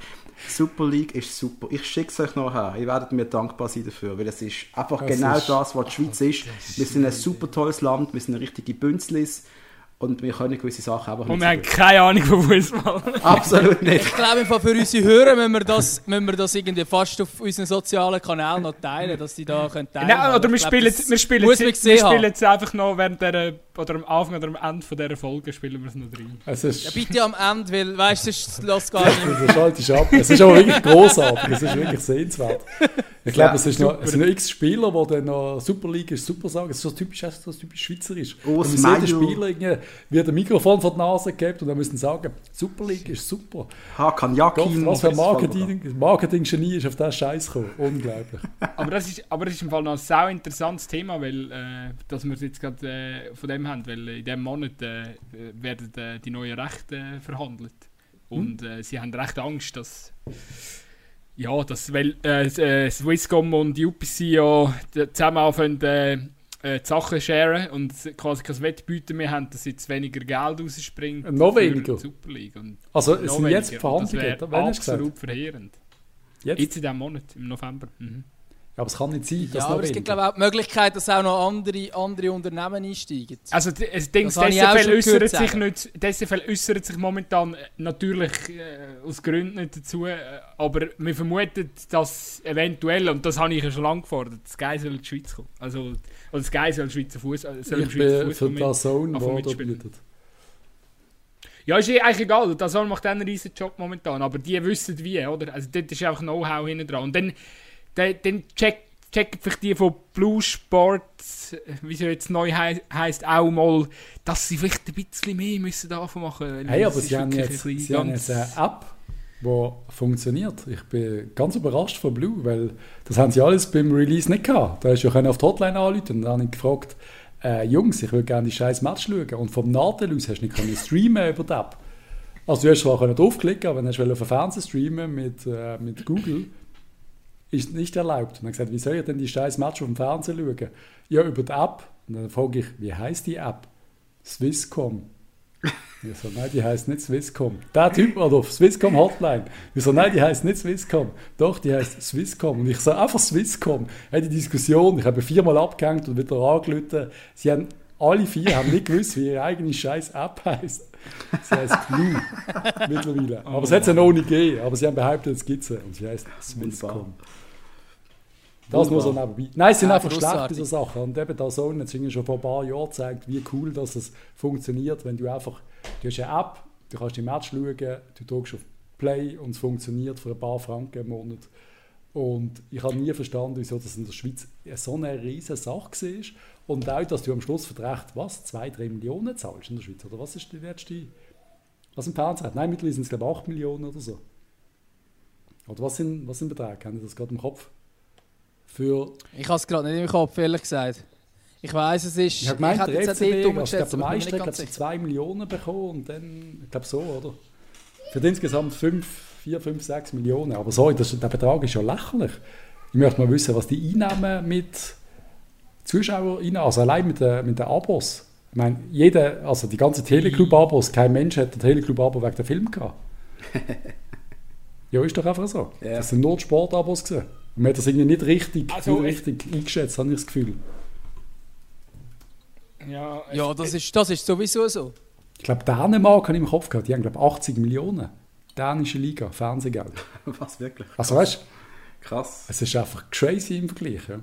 Super League ist super. Ich schicke es euch nachher. Ihr werdet mir dankbar sein dafür, weil es ist einfach Das genau ist- das, was die Schweiz ist. Wir sind ein super tolles Land, wir sind eine richtige Bünzlis und wir können gewisse Sachen einfach Und nicht wir haben keine Ahnung von Fußball. Absolut nicht. Ich glaube, im Fall für unsere Hörer müssen wir das, müssen wir das irgendwie fast auf unseren sozialen Kanälen noch teilen, dass die da können teilen Nein, oder wir glaub, spielen, das wir spielen, wir spielen jetzt einfach noch während der, oder am Anfang oder am Ende von dieser Folge spielen wir es noch drin. Es ist, Ja, bitte am Ende, weil, weißt du, sonst lässt gar nicht. Das schaltest du ab. Es ist aber wirklich großartig. Es ist wirklich sehenswert. Ich glaube, Ja, es, ist noch, es sind noch x Spieler, die dann noch Super League ist super sagen. Es ist so typisch, es ist so typisch schweizerisch. Urs Und jeder Meier. Spieler irgendwie wird ein Mikrofon vor die Nase gegeben und dann müssen sagen, Super League ist super. Hakan Yakin. was für ein Marketing- Marketing-Genie ist auf diesen Scheiß gekommen. Unglaublich. Aber das ist, aber das ist im Fall noch ein sehr interessantes Thema, weil äh, dass wir es jetzt gerade äh, von dem haben, weil in diesem Monat äh, werden äh, die neuen Rechte äh, verhandelt. Und äh, sie haben recht Angst, dass ja, dass, weil äh, äh, Swisscom und UPC ja zusammen anfangen, äh, äh, die Sachen sharen und quasi kein Wettbieten mehr haben, dass jetzt weniger Geld rausspringt. Noch für weniger? Super League. Und Also, es noch sind jetzt. Verhandlungen. Das wäre gesagt? absolut verheerend. Jetzt? Jetzt in diesem Monat, im November. Mhm. Ja, aber es kann nicht sein, dass Ja, noch aber es gibt, glaube auch die Möglichkeit, dass auch noch andere, andere Unternehmen einsteigen. Also d- das Ding, Das das habe ich auch SFL schon äußert gehört sich nicht, äußert sich momentan äh, natürlich äh, aus Gründen nicht dazu, äh, aber wir vermuten, dass eventuell, und das habe ich ja schon lange gefordert, das Sky soll in die Schweiz kommen. Also, oder das Sky soll Schweizer Fuß, äh, soll Ich Schweizer bin Fußball für das Zone, da mitspielen. bietet. Ja, ist eh eigentlich egal, das soll macht einen riesen Job momentan, aber die wissen wie, oder? Also dort ist einfach Know-how hinten dran. Und dann, dann, check, checken vielleicht die von Blue Sport, wie sie jetzt neu hei heisst, auch mal, dass sie vielleicht ein bisschen mehr müssen davon machen müssen. Hey, aber sie haben, jetzt, sie haben jetzt eine App, die funktioniert. Ich bin ganz überrascht von Blue, weil das haben sie alles beim Release nicht gehabt. Da hast du ja auf die Hotline anrufen und dann habe ich gefragt, äh, Jungs, ich will gerne die scheiß Match schauen. Und vom Nadel aus hast du nicht können streamen über die App. Also du hast zwar können draufklicken, aber wenn du auf den Fernseher streamen mit, äh, mit Google, ist nicht erlaubt. Und dann gesagt, wie soll ich denn die scheiß Match auf dem Fernseher schauen? Ja, über die App. Und dann frage ich, wie heißt die App? Swisscom. Ich so, nein, die heißt nicht Swisscom. Der Typ oder auf Swisscom Hotline. Ich so, nein, die heißt nicht Swisscom. Doch, die heißt Swisscom. Und ich so, einfach Swisscom. Hey, die Diskussion, ich habe viermal abgehängt und wieder angelötet. Sie haben, alle vier haben nicht gewusst, wie ihre eigene scheiß App heißt. Sie heißt Blue mittlerweile. Aber es hat sie noch nicht gegeben. Aber sie haben behauptet, es gibt sie. Und sie heißt Swisscom. Das muss er nebenbei. Nein, es sind Ja, einfach schlecht, grossartig. diese Sachen. Und eben da so hat schon vor ein paar Jahren gezeigt, wie cool dass es funktioniert, wenn du einfach, du hast eine App, du kannst die Match schauen, du drückst auf Play und es funktioniert für ein paar Franken im Monat. Und ich habe nie verstanden, wieso das in der Schweiz so eine riesige Sache war. Und auch, dass du am Schluss für Recht, was, 2, 3 Millionen zahlst in der Schweiz? Oder was ist die letzte, was im Fernsehen hat? Nein, mittlerweile sind es glaube ich 8 Millionen oder so. Oder was sind, was sind Beträge? Haben Sie das gerade im Kopf? Für Ich habe es gerade nicht im Kopf, ehrlich gesagt. Ich weiss, es ist. Ich habe gemeint, hätte der jetzt FCB, nicht also, ich glaube, der ich Meister hat nicht so ganz 2 Millionen bekommen und dann, ich glaube so, oder? Für insgesamt 5, 4, 5, 6 Millionen. Aber sorry, das, der Betrag ist ja lächerlich. Ich möchte mal wissen, was die Einnahmen mit Zuschauern, also allein mit den, mit den Abos. Ich meine, jeder, also die ganzen Teleclub-Abos, kein Mensch hat ein Teleclub-Abo wegen der Film gehabt. ja, ist doch einfach so. Ja. Das sind nur Sportabos gewesen. Und man hat das irgendwie nicht richtig, Also, nicht richtig eingeschätzt, habe ich das Gefühl. Ja, es- Ja, das ist, das ist sowieso so. Ich glaube, Dänemark habe ich im Kopf gehabt. Die haben, glaube ich, 80 Millionen. Dänische Liga, Fernsehgeld. Was wirklich? Also, weißt du, Krass. es ist einfach crazy im Vergleich. Ja.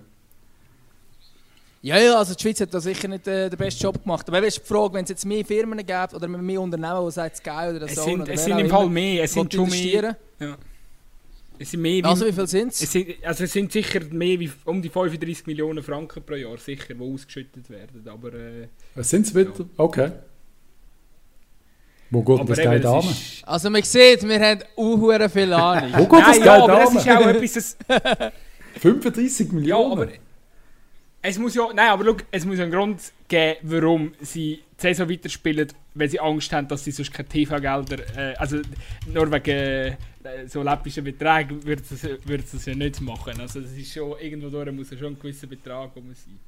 Ja, ja, also die Schweiz hat da sicher nicht äh, den besten Job gemacht. Aber eben ist die Frage, wenn es jetzt mehr Firmen gibt oder mehr Unternehmen, die sagen Sky oder es so. sind, oder es sind im Fall mehr. Es sind schon mehr. investieren. Ja. Es sind mehr wie, Also wie viel sind es? es sind, also es sind sicher mehr wie um die 35 Millionen Franken pro Jahr, sicher, die ausgeschüttet werden. Aber, äh, Was sind es wieder? Okay. Wo geht aber das Geld an? Also man sieht, wir haben auch viel Ahnung. Wo geht das Nein, Geld ja, an? etwas, das, 35 ja, Millionen? aber es muss ja, nein, aber schau, es muss einen Grund geben, warum sie die Saison weiterspielen, weil sie Angst haben, dass sie sonst keine TV-Gelder, äh, also nur wegen äh, so läppischen Beträgen würden sie, es ja nicht machen. Also es ist schon, irgendwo durch muss ja schon ein gewisser Betrag sein.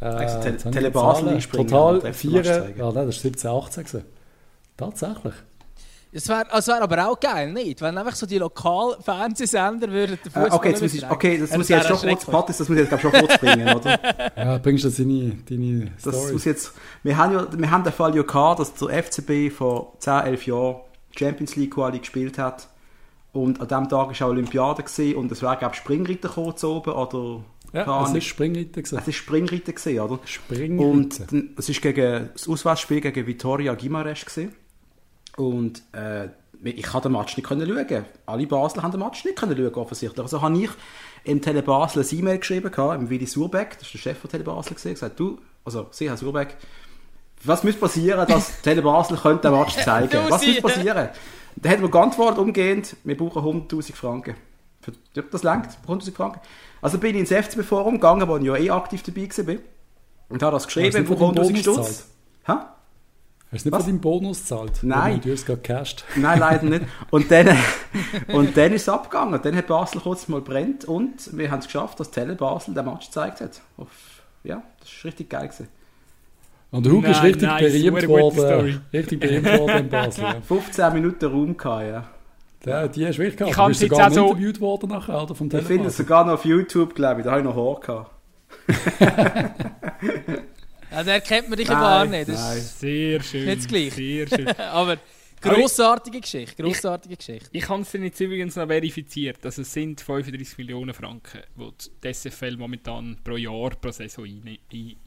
Also Äh, Tele- Basel Total den 4. Match Ja, nein, das ist 17, 18 gewesen. Tatsächlich. Es wäre also wär aber auch geil, nicht? Wenn einfach so die Lokalfernsehsender würden den Äh, okay, jetzt muss ich, okay, das muss ich jetzt schon kurz. Patrick, das muss ich jetzt schon kurz bringen, oder? Ja, bringst du deine, deine Das Story? muss jetzt, wir haben ja, wir haben den Fall ja gehabt, dass der FCB vor 10, 11 Jahren Champions League Quali gespielt hat. Und an diesem Tag war auch Olympiade gewesen, und es wäre, glaube ich, Springreiter gekommen zu oben, oder? ja, es ist Springreiter gewesen. Es ist Springreiter gewesen, oder? Springreiter. Und es ist gegen das Auswärtsspiel gegen Vitoria Guimarães gewesen. Und äh, ich konnte den Match nicht können schauen. Alle Basler haben den Match nicht können schauen, offensichtlich. Also habe ich im Tele Basel ein E-Mail geschrieben, im Willi Surbeck, das ist der Chef von Tele Basel, gesagt, du, also Sie, Herr Surbeck, was muss passieren, dass Tele Basel könnte den Match zeigen? Du, was muss Sie. passieren? Dann hat er mir geantwortet umgehend, wir brauchen 100'000 Franken. Für, das langt, 100'000 Franken. Also bin ich ins FCB-Forum gegangen, wo ich ja eh aktiv dabei war. Und habe das geschrieben, von deinem 100'000 Bonus Stutz. gezahlt? Hast du nicht Was? von deinem Bonus gezahlt? Nein. Du hast es gerade gecasht. Nein, leider nicht. Und dann, und dann ist es abgegangen. Und dann hat Basel kurz mal brennt und wir haben es geschafft, dass Tele Basel den Match gezeigt hat. Auf, ja, das ist richtig geil gewesen. Und der Hugo ist richtig nice, berühmt worden. Richtig berühmt worden in Basel. Ja. 15 Minuten Raum gehabt, ja. Ja, die hast du wirklich gehabt. Ich Du bist sogar auch so- interviewt worden nachher oder, vom Ich finde es sogar noch auf YouTube, glaube ich. Da habe ich noch Haar gehabt. Ja, der kennt man dich ja gar Nein, nicht. Das nein. ist Sehr schön. Nicht das Gleiche. Sehr schön. aber grossartige Geschichte, grossartige Geschichte. Ich habe es jetzt übrigens noch verifiziert. Also es sind 35 Millionen Franken, die die SFL momentan pro Jahr, pro Saison ein-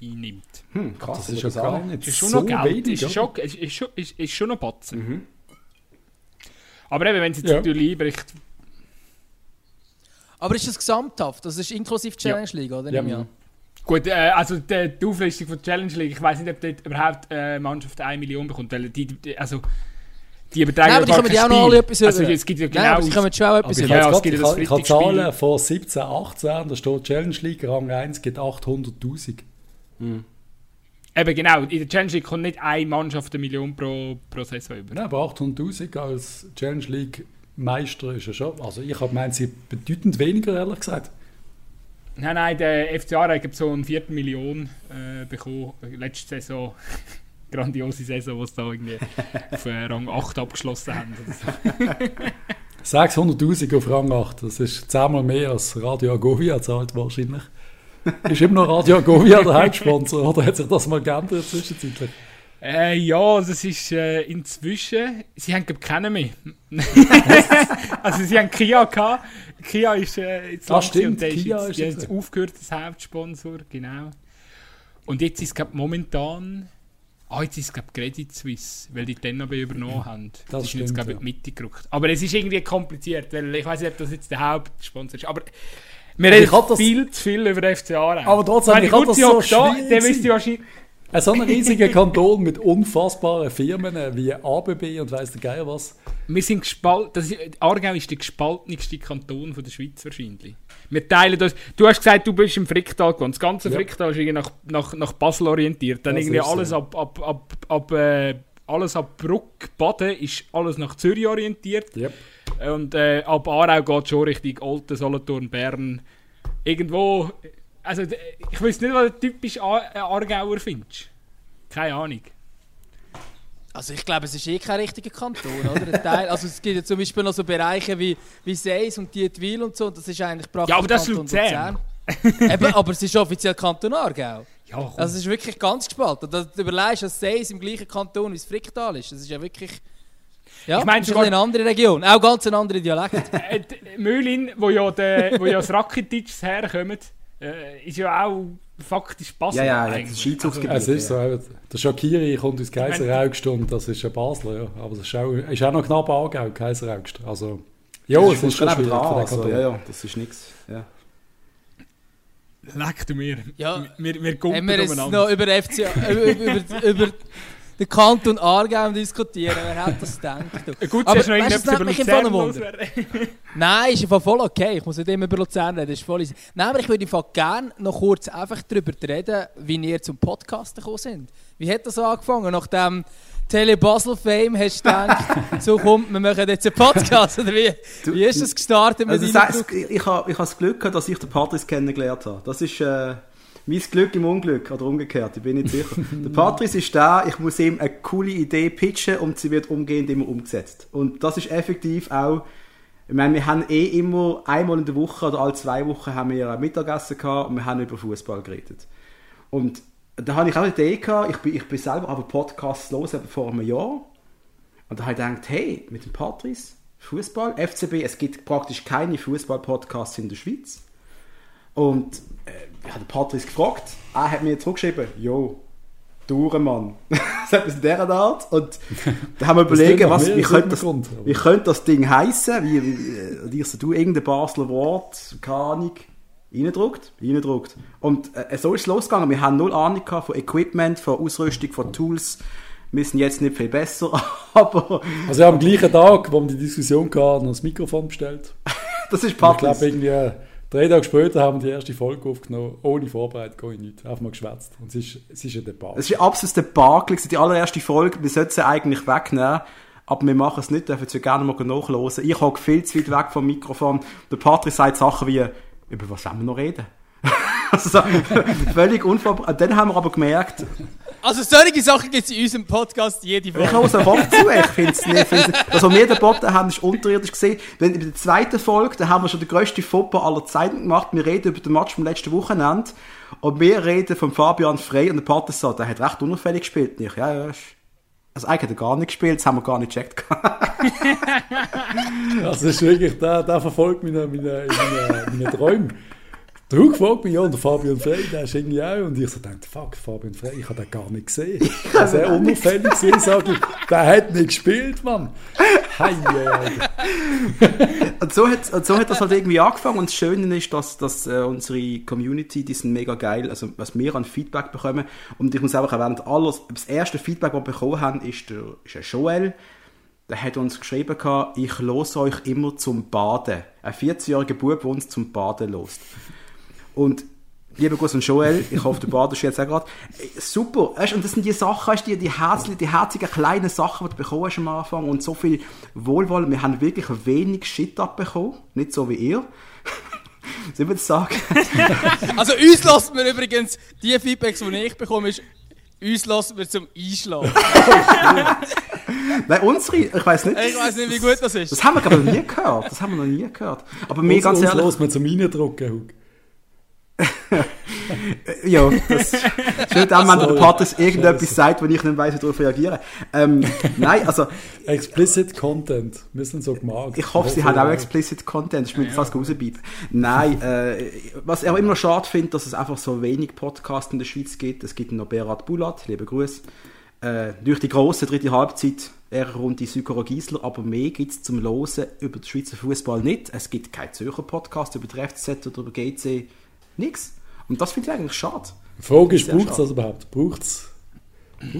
einnimmt. Hm, krass. Das ist ja das gar auch. nicht Das ist schon so noch Geld. wenig. ist, schon, ist, ist, ist, ist schon noch Batzen. Mhm. Aber eben, wenn es jetzt Ja. natürlich einbricht, Aber ist das gesamthaft? Das ist inklusive Challenge League, oder? Ja. Ich. Gut, äh, also die, die Auflistung von der Challenge League, ich weiß nicht, ob dort überhaupt äh, eine Mannschaft 1 Million bekommt, weil die, die also die übertragen Nein, aber die gar kommen kein ja auch noch etwas Also es gibt ja Nein, aber genau... sie kommen schon auch etwas ich über. Ja, es gibt ja das ich habe. Zahlen von 17, 18, da steht Challenge League Rang 1 geht 800'000. Eben genau, in der Challenge League kommt nicht eine Mannschaft eine Million pro, pro Saison über. Nein, aber 800'000 als Challenge League Meister ist ja schon. Also ich habe gemeint, sie bedeutend weniger, ehrlich gesagt. Nein, nein, der FC Aarau hat so eine Viertelmillion äh, bekommen. Letzte Saison. Grandiose Saison, wo sie da irgendwie auf äh, Rang 8 abgeschlossen haben. So. 600'000 auf Rang 8, das ist zehnmal mehr als Radio Agovia zahlt wahrscheinlich. Ist immer noch Radio Agovia der Hauptsponsor oder hat sich das mal geändert zwischenzeitlich? Äh, ja, das ist äh, inzwischen. Sie haben glaube keinen mehr. also sie haben Kia gehabt. Kia ist äh, jetzt ah, stimmt, und der Kia ist jetzt, ist jetzt, jetzt aufgehört als Hauptsponsor, genau. Und jetzt ist es momentan. Ah, jetzt ist es Credit Suisse, weil die den noch übernommen haben. Das, das ist stimmt, jetzt glaube ich ja. in die Mitte gerückt. Aber es ist irgendwie kompliziert, weil ich weiß nicht, ob das jetzt der Hauptsponsor ist. Aber wir reden viel zu viel über FC Aarau. Aber trotzdem, ich, ich das so da, dann wisst ihr wahrscheinlich ein so ein riesiger Kanton mit unfassbaren Firmen wie ABB und weiss der Geier was. Wir sind gespalten. Aargau ist der gespaltenste Kanton von der Schweiz wahrscheinlich. Wir teilen das. Du hast gesagt, du bist im Fricktal gewohnt. Das ganze ja. Fricktal ist irgendwie nach, nach, nach Basel orientiert. Dann das irgendwie alles so. ab, ab, ab, ab äh, alles ab Bruck, Baden ist alles nach Zürich orientiert. Yep. Und äh, ab Aarau geht es schon Richtung Olten, Solothurn, Bern. Irgendwo also, ich weiß nicht, was du typisch äh, Aargauer findest. Keine Ahnung. Also ich glaube, es ist eh kein richtiger Kanton, oder? Teil, also es gibt ja zum Beispiel noch so Bereiche wie, wie Seis und Dietwil und so, und das ist eigentlich praktisch Ja, aber das ist Luzern. Eben, aber es ist offiziell Kanton Aargau. Ja, komm. also es ist wirklich ganz gespalten. Du überlegst, dass Seis im gleichen Kanton wie das Fricktal ist. Das ist ja wirklich... Ja, ich meine, ist eine andere Region, auch ganz eine andere Dialekt. äh, Mühlin, wo ja, der, wo ja das Racketitsch herkommt, äh, ist ja auch faktisch Basel. Ja, ja, das Skizugsgebiet. Also, es ist so, der Schakiri kommt aus Kaiseraugst und das ist ein Basler, ja. Aber das ist auch, ist auch noch knapp Aargau, Kaiseraugst. Also, ja, es ist schon schwierig dran, also, ja, ja, das ist nichts. Ja. Leck du mir. Ja, wir, wir, wir, wir jetzt noch über FC, über, über, über den Kanton Aargau diskutieren. Wer hätte das gedacht? Gut, aber weißt, das nennt mich im Fall Wunder. Nein, ist im voll okay. Ich muss nicht immer über Luzern reden. Ist voll Nein, aber ich würde gerne noch kurz einfach darüber reden, wie ihr zum Podcast gekommen sind. Wie hat das angefangen? Nach dem Tele Basel Fame hast du gedacht, so kommt, wir machen jetzt einen Podcast, oder wie? Du, wie ist das gestartet mit also das heißt, ich, ich habe ich ha das Glück gehabt, dass ich den Patrice kennengelernt habe. Das ist... Äh mein Glück im Unglück, oder umgekehrt, ich bin nicht sicher. der Patrice ist da, ich muss ihm eine coole Idee pitchen und sie wird umgehend immer umgesetzt. Und das ist effektiv auch, ich meine, wir haben eh immer einmal in der Woche oder alle zwei Wochen haben wir ein Mittagessen gehabt und wir haben über Fußball geredet. Und da habe ich auch eine Idee gehabt, ich bin, ich bin selber aber Podcasts los vor einem Jahr. Und da habe ich gedacht, hey, mit dem Patrice, Fußball, FCB, es gibt praktisch keine Fußball-Podcasts in der Schweiz. Und äh, ich habe Patrice gefragt, er hat mir zurückgeschrieben, jo, Mann. das hat in dieser Art. Und da haben wir überlegt, was, wie, könnte das, Grund, wie könnte das Ding heißen? Wie, wie, wie du irgendein Basler Wort, keine Ahnung, reindruckt, reindruckt. Und äh, so ist es losgegangen. Wir haben null Ahnung von Equipment, von Ausrüstung, von Tools. Wir sind jetzt nicht viel besser, aber... Also am gleichen Tag, wo wir die Diskussion hatten, noch das Mikrofon bestellt. das ist Patrice. Ich glaube irgendwie Drei Tage später haben wir die erste Folge aufgenommen, ohne Vorbereitung, ohne nichts. Einfach mal geschwätzt. Und es ist, es ist ein Debakel. Es ist absolut ein Debakel. Die allererste Folge, wir sollten sie eigentlich wegnehmen, aber wir machen es nicht, dürfen sie gerne mal nachhören. Ich hocke viel zu weit weg vom Mikrofon. Der Patrick sagt Sachen wie, über was sollen wir noch reden? Also, völlig unvorbereitet. Dann haben wir aber gemerkt, also solche Sachen gibt es in unserem Podcast jede Woche. Ich habe es einfach zu. Ich finde es nicht. Das, was wir geboten haben, ist unterirdisch gesehen. Wenn in der zweiten Folge, da haben wir schon den grössten Fopper aller Zeiten gemacht. Wir reden über den Match vom letzten Wochenende. Und wir reden von Fabian Frey und der Partner sagt, der hat recht unauffällig gespielt. Nicht? Ja, ja, also eigentlich hat er gar nicht gespielt, das haben wir gar nicht gecheckt. das ist wirklich, der, der verfolgt meine, meine, meine, meine Träume. Der Hug fragt mich, ja, und der Fabian Frey, der ist irgendwie auch. Und ich so dachte, fuck, Fabian Frey, ich habe den gar nicht gesehen. Ich habe sehr unauffällig gesehen, sage ich, der hat nicht gespielt, Mann. Hei, und, so hat, und so hat das halt irgendwie angefangen. Und das Schöne ist, dass, dass äh, unsere Community, die sind mega geil, also was wir an Feedback bekommen. Und ich muss einfach erwähnen, alles, das erste Feedback, das wir bekommen haben, ist der, ist der Joel. Der hat uns geschrieben, ich los euch immer zum Baden. Ein 40-jähriger Bub, der uns zum Baden lost. Und lieber Gruß an Joel, ich hoffe, du badest jetzt auch gerade. Super, weißt, und das sind die Sachen, weißt, die, die, herzlichen, die herzigen kleinen Sachen, die du bekommst am Anfang und so viel Wohlwollen. Wir haben wirklich wenig Shit abbekommen, nicht so wie ihr. Soll ich das sagen? Also uns lassen wir übrigens, die Feedbacks, die ich bekomme, ist, uns lassen wir zum Einschlafen. Nein, unsere, ich weiß nicht. Ich weiß nicht, wie gut das ist. Das haben wir glaube ich noch nie gehört. Das haben wir noch nie gehört. Aber mir Uns, ganz uns ehrlich, los man zum Reindrucken, Hug. Ja, das ist schön, auch wenn der. Patrick irgendetwas sagt, wo ich nicht weiß, wie darauf reagieren. Ähm, nein, also Explicit Content. Wir sind so gemacht. ich hoffe, sie haben auch explicit Content. Das müssen wir fast rausbleiben. Nein, äh, was ich auch immer schade finde, dass es einfach so wenig Podcasts in der Schweiz gibt. Es gibt noch Berat Bulat, liebe Grüße. Äh, durch die große dritte Halbzeit eher rund die Sykora Giesler, aber mehr gibt es zum Losen über den Schweizer Fußball nicht. Es gibt keinen Zürcher Podcast über den FCZ oder über GC. Nix. Und das finde ich eigentlich schade. Die Frage ist, braucht es das überhaupt? Braucht es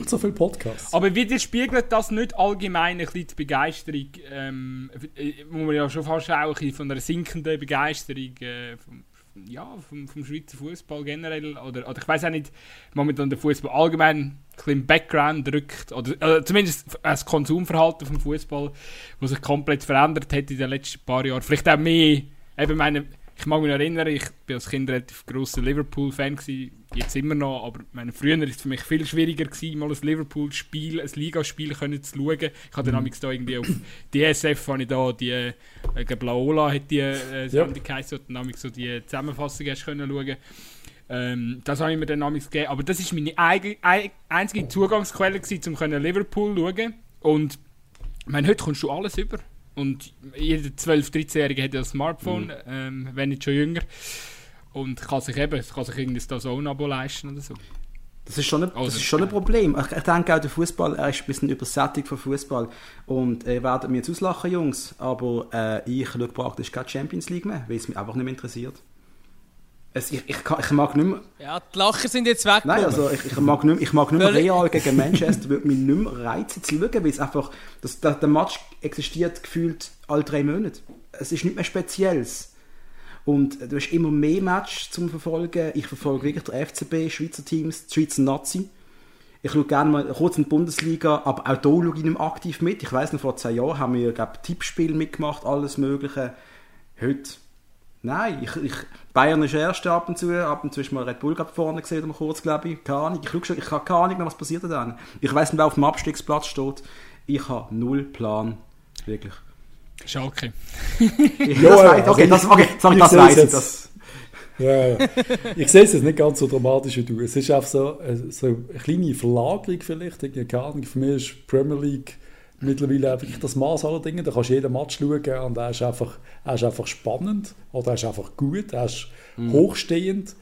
so viele Podcasts? Aber widerspiegelt das nicht allgemein ein bisschen die Begeisterung, ähm, äh, wo man ja schon fast auch ein bisschen von einer sinkenden Begeisterung äh, vom, ja, vom, vom Schweizer Fußball generell, oder, oder ich weiß auch nicht, momentan der Fußball allgemein ein bisschen im Background drückt, oder äh, zumindest das Konsumverhalten vom Fußball, was sich komplett verändert hat in den letzten paar Jahren. Vielleicht auch mehr, eben meine, ich mag mich erinnern, ich bin als Kind relativ grosser Liverpool-Fan jetzt immer noch, aber meine, früher war es für mich viel schwieriger gewesen, mal ein Liverpool-Spiel, ein Ligaspiel können zu schauen. Ich hatte dann da irgendwie auf DSF, habe ich da die, äh, ich glaube Laola hat die äh, Sendung geheißen, und dann so die Zusammenfassung hast können schauen. Ähm, das habe ich mir dann gegeben, aber das war meine einzige Zugangsquelle gewesen, um Liverpool zu schauen. Und ich meine, heute kommst du alles über. Und jeder 12-, 13-Jährige hat ja ein Smartphone, ähm, wenn nicht schon jünger. Und kann sich eben, kann sich irgendwie das Zone-Abo leisten oder so. Das ist schon ein, Also, das ist schon ein Problem. Ich, ich denke auch, der Fußball er ist ein bisschen übersättigt von Fußball. Und äh, ihr werdet mir jetzt auslachen, Jungs, aber äh, ich schaue praktisch keine Champions League mehr, weil es mich einfach nicht mehr interessiert. Es, ich, ich, ich mag nicht mehr, Ja, die Lacher sind jetzt weg. nein, also ich, ich mag nicht mehr, ich mag nicht mehr Real gegen Manchester, würde mich nicht mehr reizen zu schauen, weil es einfach, das, der, der Match existiert gefühlt alle drei Monate. Es ist nicht mehr Spezielles. Und äh, du hast immer mehr Matches zum Verfolgen. Ich verfolge wirklich der FCB, Schweizer Teams, die Schweizer Nazi. Ich schaue gerne mal kurz in die Bundesliga, aber auch hier schaue ich nicht aktiv mit. Ich weiß noch, vor zehn Jahren haben wir, glaube Tippspiel mitgemacht, alles Mögliche. Heute, nein, ich, ich, Bayern ist erste ab und zu, ab und zu ist mal Red Bull gerade vorne gesehen, mal kurz, glaube ich. Keine Ahnung, ich, schaue schon, ich habe keine Ahnung mehr, was passiert da dann. Ich weiß nicht, wer auf dem Abstiegsplatz steht. Ich habe null Plan, wirklich. Schalke. Ich, Ja, das weiß, okay, also das, okay, sorry, ich das sehe weiß es ich. Das, Ja, ja. Ich sehe es jetzt nicht ganz so dramatisch wie du. Es ist einfach so, äh, so eine kleine Verlagerung vielleicht. Ich keine Ahnung. Für mich ist Premier League mittlerweile wirklich das Maß aller Dinge. Da kannst du jeden Match schauen und er ist einfach, er ist einfach spannend oder er ist einfach gut, er ist hochstehend.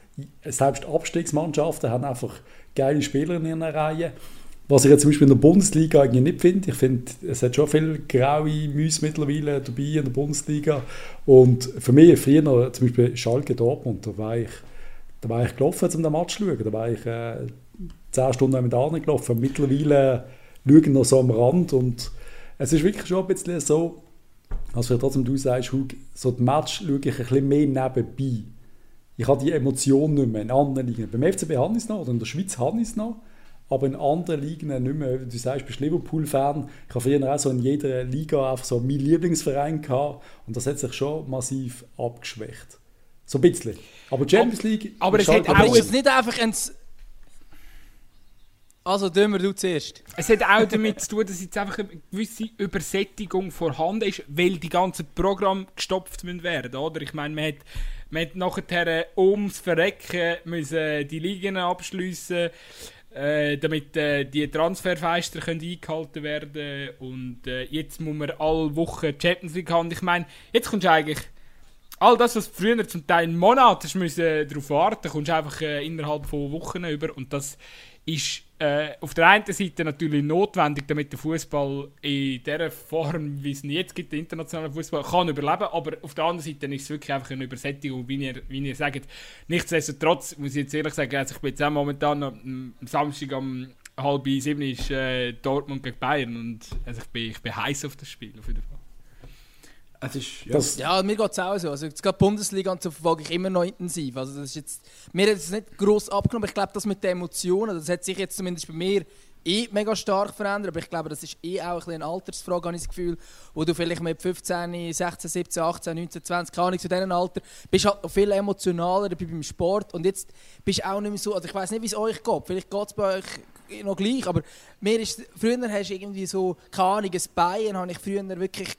Selbst Abstiegsmannschaften haben einfach geile Spieler in ihren Reihen. Was ich jetzt zum Beispiel in der Bundesliga eigentlich nicht finde. Ich finde, es hat schon viele graue Mäuse mittlerweile dabei in der Bundesliga. Und für mich, früher noch, zum Beispiel Schalke Dortmund, da war ich, da war ich gelaufen, um den Match zu schauen. Da war ich äh, 10 Stunden mit anderen gelaufen. Mittlerweile schaue ich noch so am Rand. Und es ist wirklich schon ein bisschen so, als wir trotzdem du sagst, Hug, so das Match schaue ich ein bisschen mehr nebenbei. Ich habe die Emotion nicht mehr in anderen Ligen. Beim FCB habe ich es noch, oder in der Schweiz habe ich es noch, aber in anderen Ligen nicht mehr. Du sagst, du bist Liverpool-Fan. Ich habe früher auch so in jeder Liga einfach so meinen Lieblingsverein gehabt und das hat sich schon massiv abgeschwächt. So ein bisschen. Aber Champions League... aber ist es halt hat Aber auch ist es nicht einfach ein... Also, dümmer du zuerst. Es hat auch damit zu tun, dass jetzt einfach eine gewisse Übersättigung vorhanden ist, weil die ganzen Programme gestopft werden, oder? Ich meine, man hat, man hat nachher äh, ums Verrecken müssen die Ligen abschliessen, äh, damit äh, die Transferfeister können eingehalten werden und äh, jetzt muss man alle Wochen Champions League haben. Ich meine, jetzt kommst du eigentlich all das, was früher zum Teil einen Monat hast müssen darauf warten, kommst du einfach äh, innerhalb von Wochen über und das ist äh, auf der einen Seite natürlich notwendig, damit der Fußball in der Form, wie es ihn jetzt gibt, der internationale Fußball, kann überleben. Aber auf der anderen Seite ist es wirklich einfach eine Übersättigung, wie ihr, wie ihr sagt. Nichtsdestotrotz muss ich jetzt ehrlich sagen, also ich bin jetzt auch momentan am Samstag um halb sieben ist äh, Dortmund gegen Bayern und also ich bin, ich bin heiß auf das Spiel auf jeden Fall. Es ist, ja. Das, Ja, mir geht es auch so. Also, jetzt gerade die Bundesliga und so verfolge ich immer noch intensiv. Also, das ist jetzt, mir hat es nicht gross abgenommen, aber ich glaube, das mit den Emotionen, das hat sich jetzt zumindest bei mir eh mega stark verändert, aber ich glaube, das ist eh auch ein bisschen eine Altersfrage, habe ich das Gefühl, wo du vielleicht mit 15, 16, 17, 18, 19, 20, keine Ahnung, zu diesem Alter, bist halt noch viel emotionaler dabei beim Sport und jetzt bist du auch nicht mehr so, also ich weiß nicht, wie es euch geht, vielleicht geht es bei euch noch gleich, aber mir ist, früher hast du irgendwie so, keine Ahnung, ein Bayern habe ich früher wirklich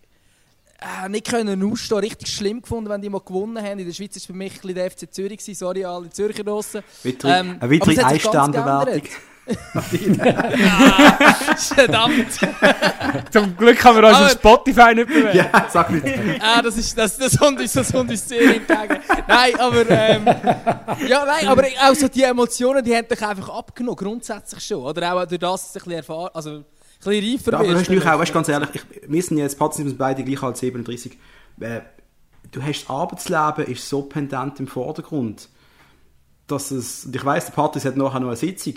äh, nicht können ausstehen, richtig schlimm gefunden, wenn die mal gewonnen haben. In der Schweiz war es für mich ein bisschen der FC Zürich, gewesen. sorry alle Zürcher draussen. Weitere, Ähm, eine weitere sich ganz Einstandbewertung. Verdammt! Zum Glück haben wir uns auf Spotify nicht bewertet. ja, sag nicht. ah, das ist das, das kommt uns, das kommt uns sehr entgegen. Nein, aber ähm, ja, nein, aber auch so die Emotionen, die haben dich einfach abgenommen, grundsätzlich schon, oder auch durch das, dass ein bisschen erfahren, also bisschen reifer Ja, aber du wirst. hast natürlich auch, weißt, du, ganz ehrlich, ich, wir sind jetzt, Patz sind beide gleich alt 37. Äh, du hast das Arbeitsleben ist so pendent im Vordergrund, dass es, und ich weiss, der Patrick hat nachher noch eine Sitzung.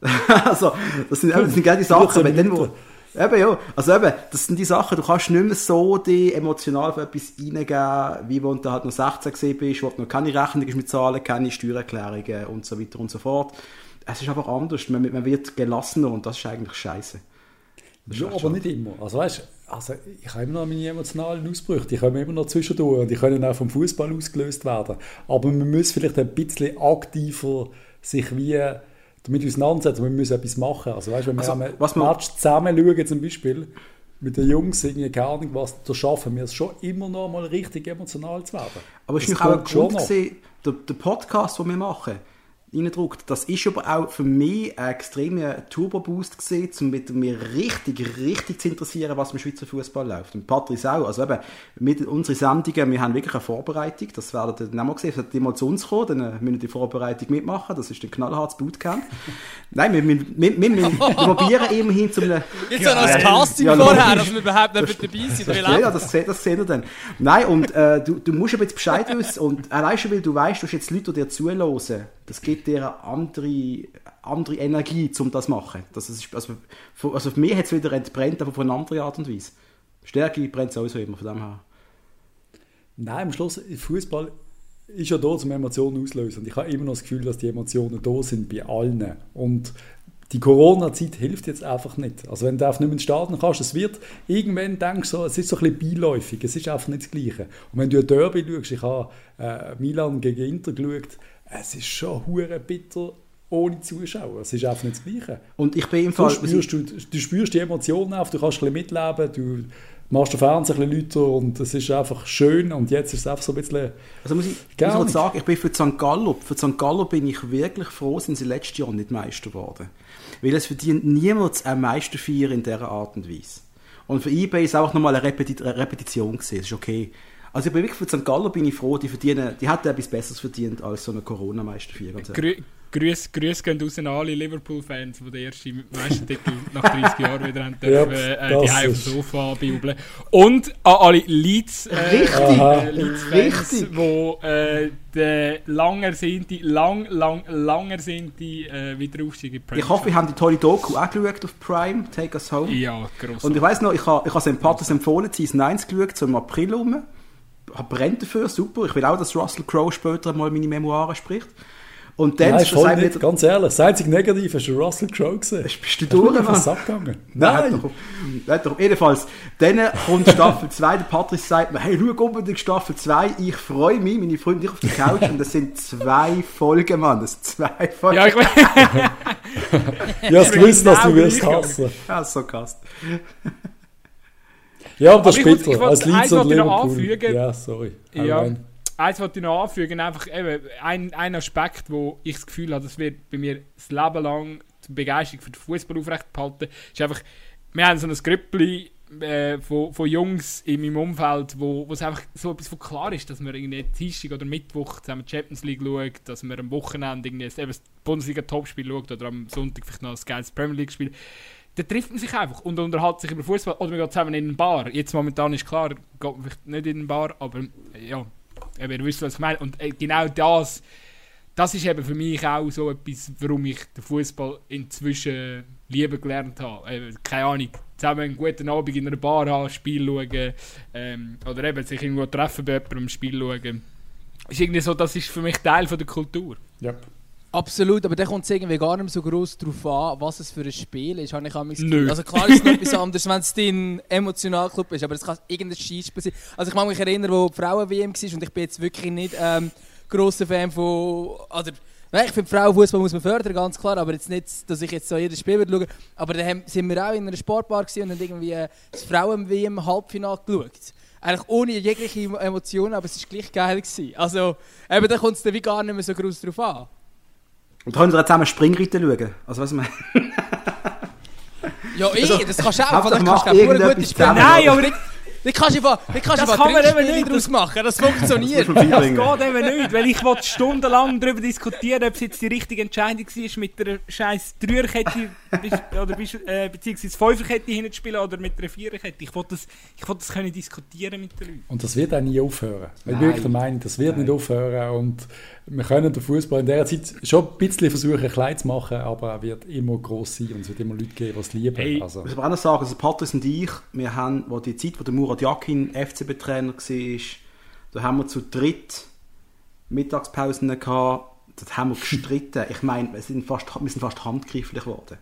also, das sind, eben, das sind genau die Sachen, wenn dann, wo, eben, ja, also eben, das sind die Sachen, du kannst nicht mehr so die emotional für etwas reingeben, wie wenn du halt noch 16 gesehen bist, wo du noch keine Rechnungen mit Zahlen, keine Steuererklärungen und so weiter und so fort. Es ist einfach anders, man, man wird gelassener und das ist eigentlich scheiße. Ja, aber nicht immer. Also weißt, also ich habe immer noch meine emotionalen Ausbrüche, die kommen immer noch zwischendurch und die können auch vom Fußball ausgelöst werden. Aber man muss vielleicht ein bisschen aktiver sich wie damit auseinandersetzen, wir müssen etwas machen. Also weißt, wenn wir Also, ein was man- Match zusammen schauen zum Beispiel, mit den Jungs, irgendwie, keine Ahnung was, da schaffen wir es schon immer noch mal richtig emotional zu werden. Aber es ist auch ein Grund, gewesen, der, der Podcast, den wir machen, reindruckt, das ist aber auch für mich ein extremer Turbo-Boost gewesen, um mit mir richtig, richtig zu interessieren, was im Schweizer Fußball läuft. Und Patrice auch. Also eben, mit unseren Sendungen, wir haben wirklich eine Vorbereitung, das werdet ihr dann auch mal sehen, solltet ihr mal zu uns kommen, dann äh, müsst ihr die Vorbereitung mitmachen, das ist ein knallhartes Bootcamp. Nein, wir, wir, wir, wir, wir probieren immerhin zu einem... Jetzt so noch das Ja, Casting ja, vorher, dass wir überhaupt nicht dabei sind. Das, ja, ja, das, das sehen wir dann. Nein, und äh, du, du musst aber jetzt Bescheid wissen. Und allein schon, weil du weißt, du hast jetzt Leute, die dir zuhören, das gibt dir andere, andere Energie, um das zu machen. Das ist, also, für, also für mich hat es wieder entbrennt, aber auf eine andere Art und Weise. Stärke brennt sowieso immer, von dem her. Nein, am Schluss, Fußball ist ja da, um Emotionen auszulösen. Ich habe immer noch das Gefühl, dass die Emotionen da sind bei allen. Und die Corona-Zeit hilft jetzt einfach nicht. Also wenn du einfach nicht ins Stadion kannst, es wird, irgendwann denkst du, es ist so ein bisschen beiläufig, es ist einfach nicht das Gleiche. Und wenn du ein Derby schaust, ich habe äh, Milan gegen Inter geschaut, es ist schon hure bitter ohne Zuschauer. Es ist einfach nicht das Gleiche. Und ich bin im Du Fall... spürst, du, du spürst die Emotionen auf, du kannst ein bisschen mitleben, du machst den Fernseher ein bisschen lauter und es ist einfach schön und jetzt ist es einfach so ein bisschen... Also muss ich, muss ich sagen, ich bin für St. Gallo, für St. Gallo bin ich wirklich froh, sind sie letztes Jahr nicht Meister geworden. Weil es verdient niemand ein Meisterfeier in dieser Art und Weise. Und für eBay ist es auch nochmal eine, Repeti eine Repetition gewesen, das ist okay. Also ich bin wirklich für St. Gallo bin ich froh, die verdienen, die hätten etwas Besseres verdient als so eine Corona-Meisterfeier. ganz ehrlich. Grü Grüß, Grüß gehen raus an alle Liverpool-Fans, die den ersten Meistertitel nach 30 Jahren wieder haben dürfen, äh, die Heim auf ist- dem Sofa bejubeln. Und an alle Leeds, äh, Richtig, äh, Leeds-Fans, richtig. die äh, den lang ersehnte, lang, lang, lang ersehnte äh, Wiederaufstieg in Premier Ich hoffe, wir haben die tolle Doku auch geschaut auf Prime, Take Us Home. Ja, gross. Und ich weiss noch, ich habe ich habe St. Patrick's empfohlen, Season 1 geschaut, so im April rum. Hab brennt dafür, super. Ich will auch, dass Russell Crowe später mal meine Memoiren spricht. Und dann Nein, voll sagt nicht, wieder, ganz ehrlich. Das einzige Negative ist der Russell Crowe gesehen. bist du Hast du durch, Mann? Sack gegangen? Nein, Nein! doch, hat doch, jedenfalls, dann kommt Staffel 2, der Patrick sagt mir, hey, schau unbedingt Staffel 2, ich freue mich, meine Freunde, ich auf der Couch und das sind zwei Folgen, Mann, das sind zwei Folgen. ja, ich weiß. Ich habe gewusst, dass du wirst hassen. Ja, so gast. Ja, aber das Aber ich. Als Leeds eins und wollte ich noch Liverpool. anfügen. Ja, sorry. Hau Ja. rein. Eins wollte ich noch anfügen, einfach eben, ein, ein Aspekt, wo ich das Gefühl habe, das wird bei mir das Leben lang die Begeisterung für den Fußball aufrechtbehalten, ist einfach, wir haben so ein Grüppli äh, von, von Jungs in meinem Umfeld, wo wo es einfach so etwas von klar ist, dass wir irgendwie Dienstag oder Mittwoch zusammen die Champions League schauen, dass wir am Wochenende irgendwie eben das Bundesliga-Topspiel schaut oder am Sonntag vielleicht noch das geiles Premier League-Spiel. Da trifft man sich einfach und unterhält sich über Fußball oder man geht zusammen in eine Bar. Jetzt momentan ist klar, geht man vielleicht nicht in eine Bar, aber äh, ja, eben, ihr wisst, was ich meine. Und äh, genau das, das ist eben für mich auch so etwas, warum ich den Fußball inzwischen lieben gelernt habe. Äh, keine Ahnung, zusammen einen guten Abend in einer Bar haben, Spiel schauen ähm, oder eben sich irgendwo treffen bei jemandem, Spiel schauen. Ist irgendwie so, das ist für mich Teil von der Kultur. Ja. Absolut, aber da kommt es irgendwie gar nicht mehr so groß darauf an, was es für ein Spiel ist, habe ich Nö. Also klar ist es noch etwas anderes, wenn es dein Emotionalclub ist, aber es kann irgendein Scheißspiel sein. Also ich kann mich erinnern, wo die Frauen-WM war und ich bin jetzt wirklich nicht ähm, grosser Fan von... Oder, Nein, ich finde Frauenfußball muss man fördern, ganz klar, aber jetzt nicht, dass ich jetzt so jedes Spiel würde schauen. Aber dann haben- sind wir auch in einer Sportbar und haben irgendwie äh, das Frauen-WM-Halbfinale geschaut. Eigentlich ohne jegliche Emotionen, aber es war gleich geil. Gewesen. Also, eben, da kommt es dann wie gar nicht mehr so groß drauf an. Und da können wir zusammen Springreiten schauen. Also was ich meine. Ja, eh, Also, das kannst du auch. Hauptsache kannst du auch gut. Nein, aber ich, Das kannst du einfach, kannst Das kann man eben nicht. daraus machen. Das funktioniert. Das geht eben nicht, weil ich wollte stundenlang darüber diskutieren, ob es jetzt die richtige Entscheidung war, mit einer scheiß Dreierkette oder äh, beziehungsweise Fünferkette hinzuspielen oder mit einer Viererkette. Ich wollte das, ich wollte das können diskutieren mit den Leuten. Und das wird auch nie aufhören. Ich bin Nein. wirklich der Meinung, das wird nicht aufhören. Und wir können den Fußball in dieser Zeit schon ein bisschen versuchen, klein zu machen, aber er wird immer groß sein und es wird immer Leute geben, die es lieben. Hey, also, Ich muss aber auch noch sagen, also Patrice und ich, wir haben, wo die Zeit, wo der Murat Yakin FCB-Trainer war, da haben wir zu dritt Mittagspausen gehabt, das haben wir gestritten. Ich meine, wir sind fast, wir sind fast handgreiflich geworden.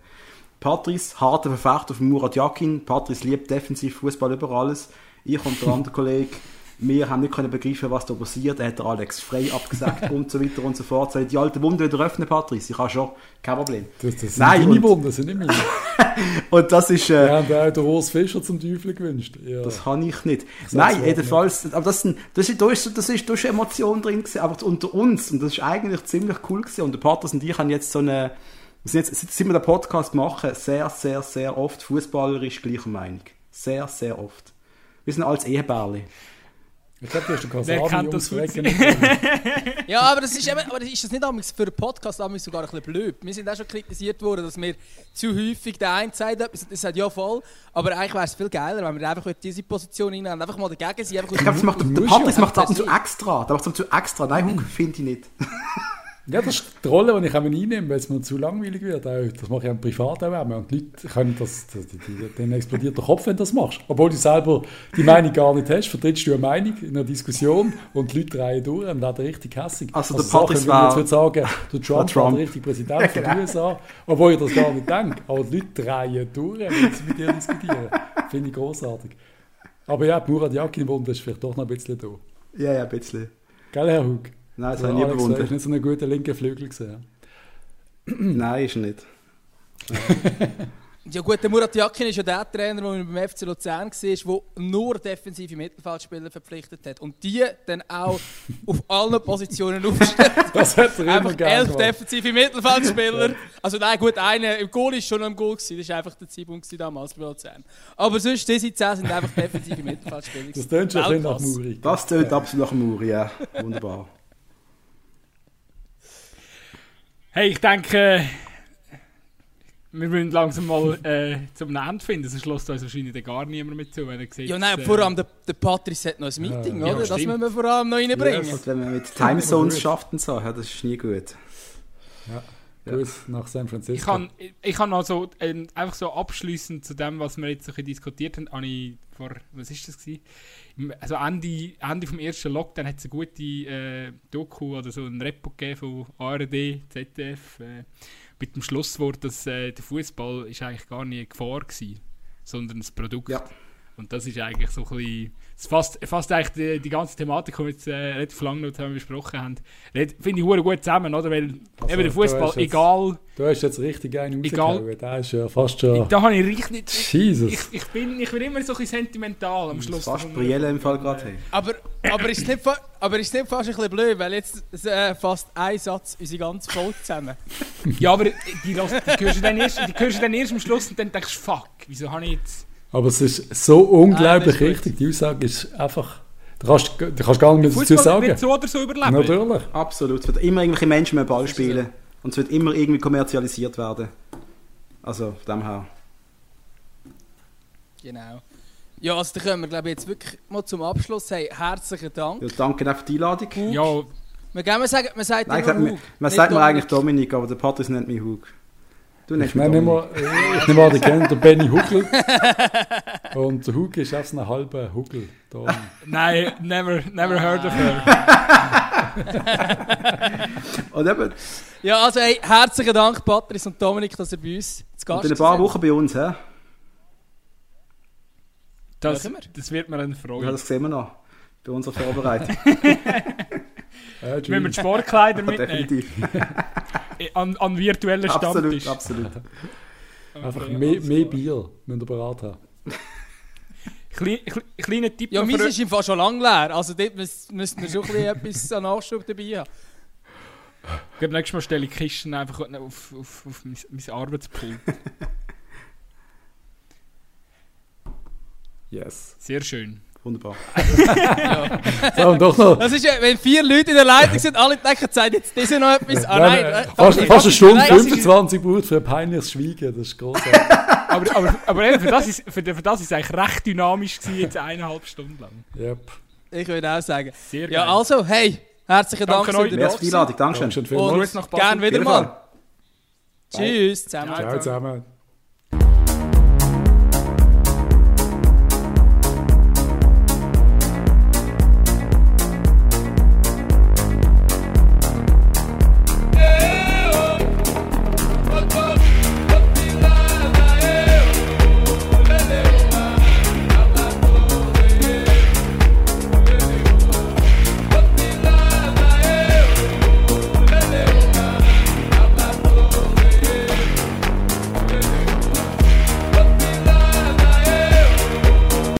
Patrice, harter Verfechter von Murat Yakin. Patrice liebt defensiv Fußball über alles. Ich und der andere Kollege, wir haben nicht können begreifen, was da passiert. Er hat der Alex frei abgesagt und so weiter und so fort. Soll die alte Wunde wieder öffnen, Patrice? Ich habe schon, kein Problem. das, das sind Nein, deine und- Wunden, das sind nicht meine. Und das ist... Äh, Wir haben auch den Urs Fischer zum Teufel gewünscht. Ja. Das habe ich nicht. sag's Nein, jedenfalls, aber das, sind, das, ist, da, ist, das, ist, da ist Emotion drin gewesen, aber unter uns, und das ist eigentlich ziemlich cool gewesen, und der Patrick und ich haben jetzt so eine, wir sind jetzt, seit wir den Podcast machen, sehr, sehr, sehr oft fußballerisch gleicher Meinung. Sehr, sehr oft. Wir sind als Ehebärli. Ich glaube, du hast den Wer kennt das. Ja, aber das ist, eben, aber ist das nicht für einen Podcast sogar ein bisschen blöd? Wir sind auch schon kritisiert worden, dass wir zu häufig der eine sagt etwas und der sagt ja voll, aber eigentlich wäre es viel geiler, wenn wir einfach in diese Position hinein einfach mal dagegen sind. Ich glaube, das macht, der Patrick macht das ab und zu extra. Der macht das ab und zu extra. Nein, Hug, finde ich nicht. Ja, das ist die Rolle, die ich auch einnehme, weil es mir zu langweilig wird. Das mache ich auch privat auch immer. Und die Leute können das, denen explodiert der Kopf, wenn du das machst. Obwohl du selber die Meinung gar nicht hast, vertrittst du eine Meinung in einer Diskussion und die Leute drehen durch und werden richtig hässig. Also der Sachen, Patrick ich war- jetzt würde sagen, der Trump, Trump. war der richtige Präsident von den USA, obwohl ich das gar nicht denke. Aber die Leute drehen durch, wenn sie mit dir diskutieren. Finde ich großartig. Aber ja, Murat Yakin-Wunde ist vielleicht doch noch ein bisschen da. Ja, ja, ein bisschen. Gell, Herr Hug? Nein, das habe ich nie Alex, du hast bewundert. nicht so einen guten linken Flügel gesehen. Nein, ist er nicht. Ja gut, der Murat Yakin ist ja der Trainer, der beim FC Luzern war, der nur defensive Mittelfeldspieler verpflichtet hat und die dann auch auf allen Positionen aufstellt. Das hat er immer Einfach gerne elf gemacht. defensive Mittelfeldspieler. Also nein, gut, einer im Goal ist schon am Goal gewesen. Das war einfach der Zeitpunkt gewesen damals bei Luzern. Aber sonst, diese zehn sind einfach defensive Mittelfeldspieler. Das tönt schon ein bisschen nach. Muri. Das tönt absolut nach Muri, ja. Wunderbar. Hey, ich denke, wir müssen langsam mal äh, zum Ende finden, sonst lässt uns wahrscheinlich gar niemand mit zu, wenn er sieht. Ja, nein, äh, vor allem der, der Patrice hat noch ein Meeting, Ja, oder? das stimmt. müssen wir vor allem noch reinbringen. Und wenn man mit Timezones schafft und so, ja, das ist nie gut. Gruß nach San Francisco. Ich kann, ich kann noch so, ähm, einfach so abschließend zu dem, was wir jetzt so ein bisschen diskutiert haben, habe ich vor, was ist das gewesen? Also Ende, Ende vom ersten Lockdown hat es eine gute äh, Doku oder so ein Repo von ARD, ZDF, äh, mit dem Schlusswort, dass äh, der Fußball eigentlich gar nicht eine Gefahr gewesen, sondern ein Produkt. Ja. Und das ist eigentlich so ein bisschen, es fasst, fasst eigentlich die, die ganze Thematik, die wir jetzt äh, relativ lange noch zusammen besprochen haben, finde ich hure gut zusammen, oder? Weil Also, eben der Fußball, egal, Du hast jetzt richtig einen Egal. rausgehauen. Der ist ja fast schon... Da habe ich richtig. Jesus. Ich, ich, bin, ich bin immer so ein bisschen sentimental am Schluss. Fast. Brielle im Fall gerade. Hey. Aber, aber, ist nicht, aber ist nicht fast ein bisschen blöd, weil jetzt äh, fast ein Satz unsere ganze Folge zusammen. Ja, aber die, los- die, hörst du dann erst, die hörst du dann erst am Schluss und dann denkst du, fuck, wieso habe ich jetzt. Aber es ist so unglaublich Ah, ist richtig. Die Aussage ist einfach... Du kannst, du kannst gar nicht mehr dazu sagen. wird so oder so überleben. Natürlich. Absolut. Es wird immer irgendwelche Menschen mit dem Ball so. spielen. Und es wird immer irgendwie kommerzialisiert werden. Also, von dem her. Genau. Ja, also da können wir glaube ich jetzt wirklich mal zum Abschluss sagen, herzlichen Dank. Ja, danke auch für die Einladung. Ja, Wir gehen mal sagen, man sagt Nein, immer sagt, man, Hug, man nicht sagt mir eigentlich Dominik, aber der Patrice nennt mich Hug. Du nennst Ich Dominik. immer, ich nehme an, ihr kennt den Benny Huckel. Und der Hug ist auch so ein halber Huckel. Da. nein, never, never heard of her. Und eben, Ja, also hey, herzlichen Dank, Patrice und Dominik, dass ihr bei uns zu Gast und in ein paar seid. Wochen bei uns, hä? Das, das wird mir eine Ja, Freude. das sehen wir noch. Bei unserer Vorbereitung. Äh, Müssen wir die. Sportkleider Ja, mitnehmen? definitiv. An, an virtuellen Absolut, Stammtisch. absolut. Einfach Okay, mehr, alles mehr klar. Bier müsst ihr bereit haben. Klein, klein, kleiner Tipp Ja, meins für- ist im Fall schon lange leer. Also dort müsst- müssten wir schon ein bisschen etwas an Nachschub dabei haben. Gut, nächstes Mal stelle ich die Kisten einfach auf, auf, auf mein, mein Arbeitspult. Yes. Sehr schön. Wunderbar. So, und doch noch. Das ist ja, wenn vier Leute in der Leitung sind, alle denken, sagt jetzt diese noch etwas. Ah nein, Nein, äh, fast, fast eine Stunde nein, das ist- 25 braucht für ein peinliches Schweigen, das ist großartig. Aber, aber, aber eben, für das ist für, für das ist es eigentlich recht dynamisch gewesen, jetzt eineinhalb Stunden lang. yep. Ich würde auch sagen. Sehr Ja, geil. also, hey, herzlichen Dank, für die Einladung, Dankeschön. Dankeschön Und vielmals. Grüß nach Basel. gern wieder mal. Tschüss zusammen. Ciao. Ciao zusammen.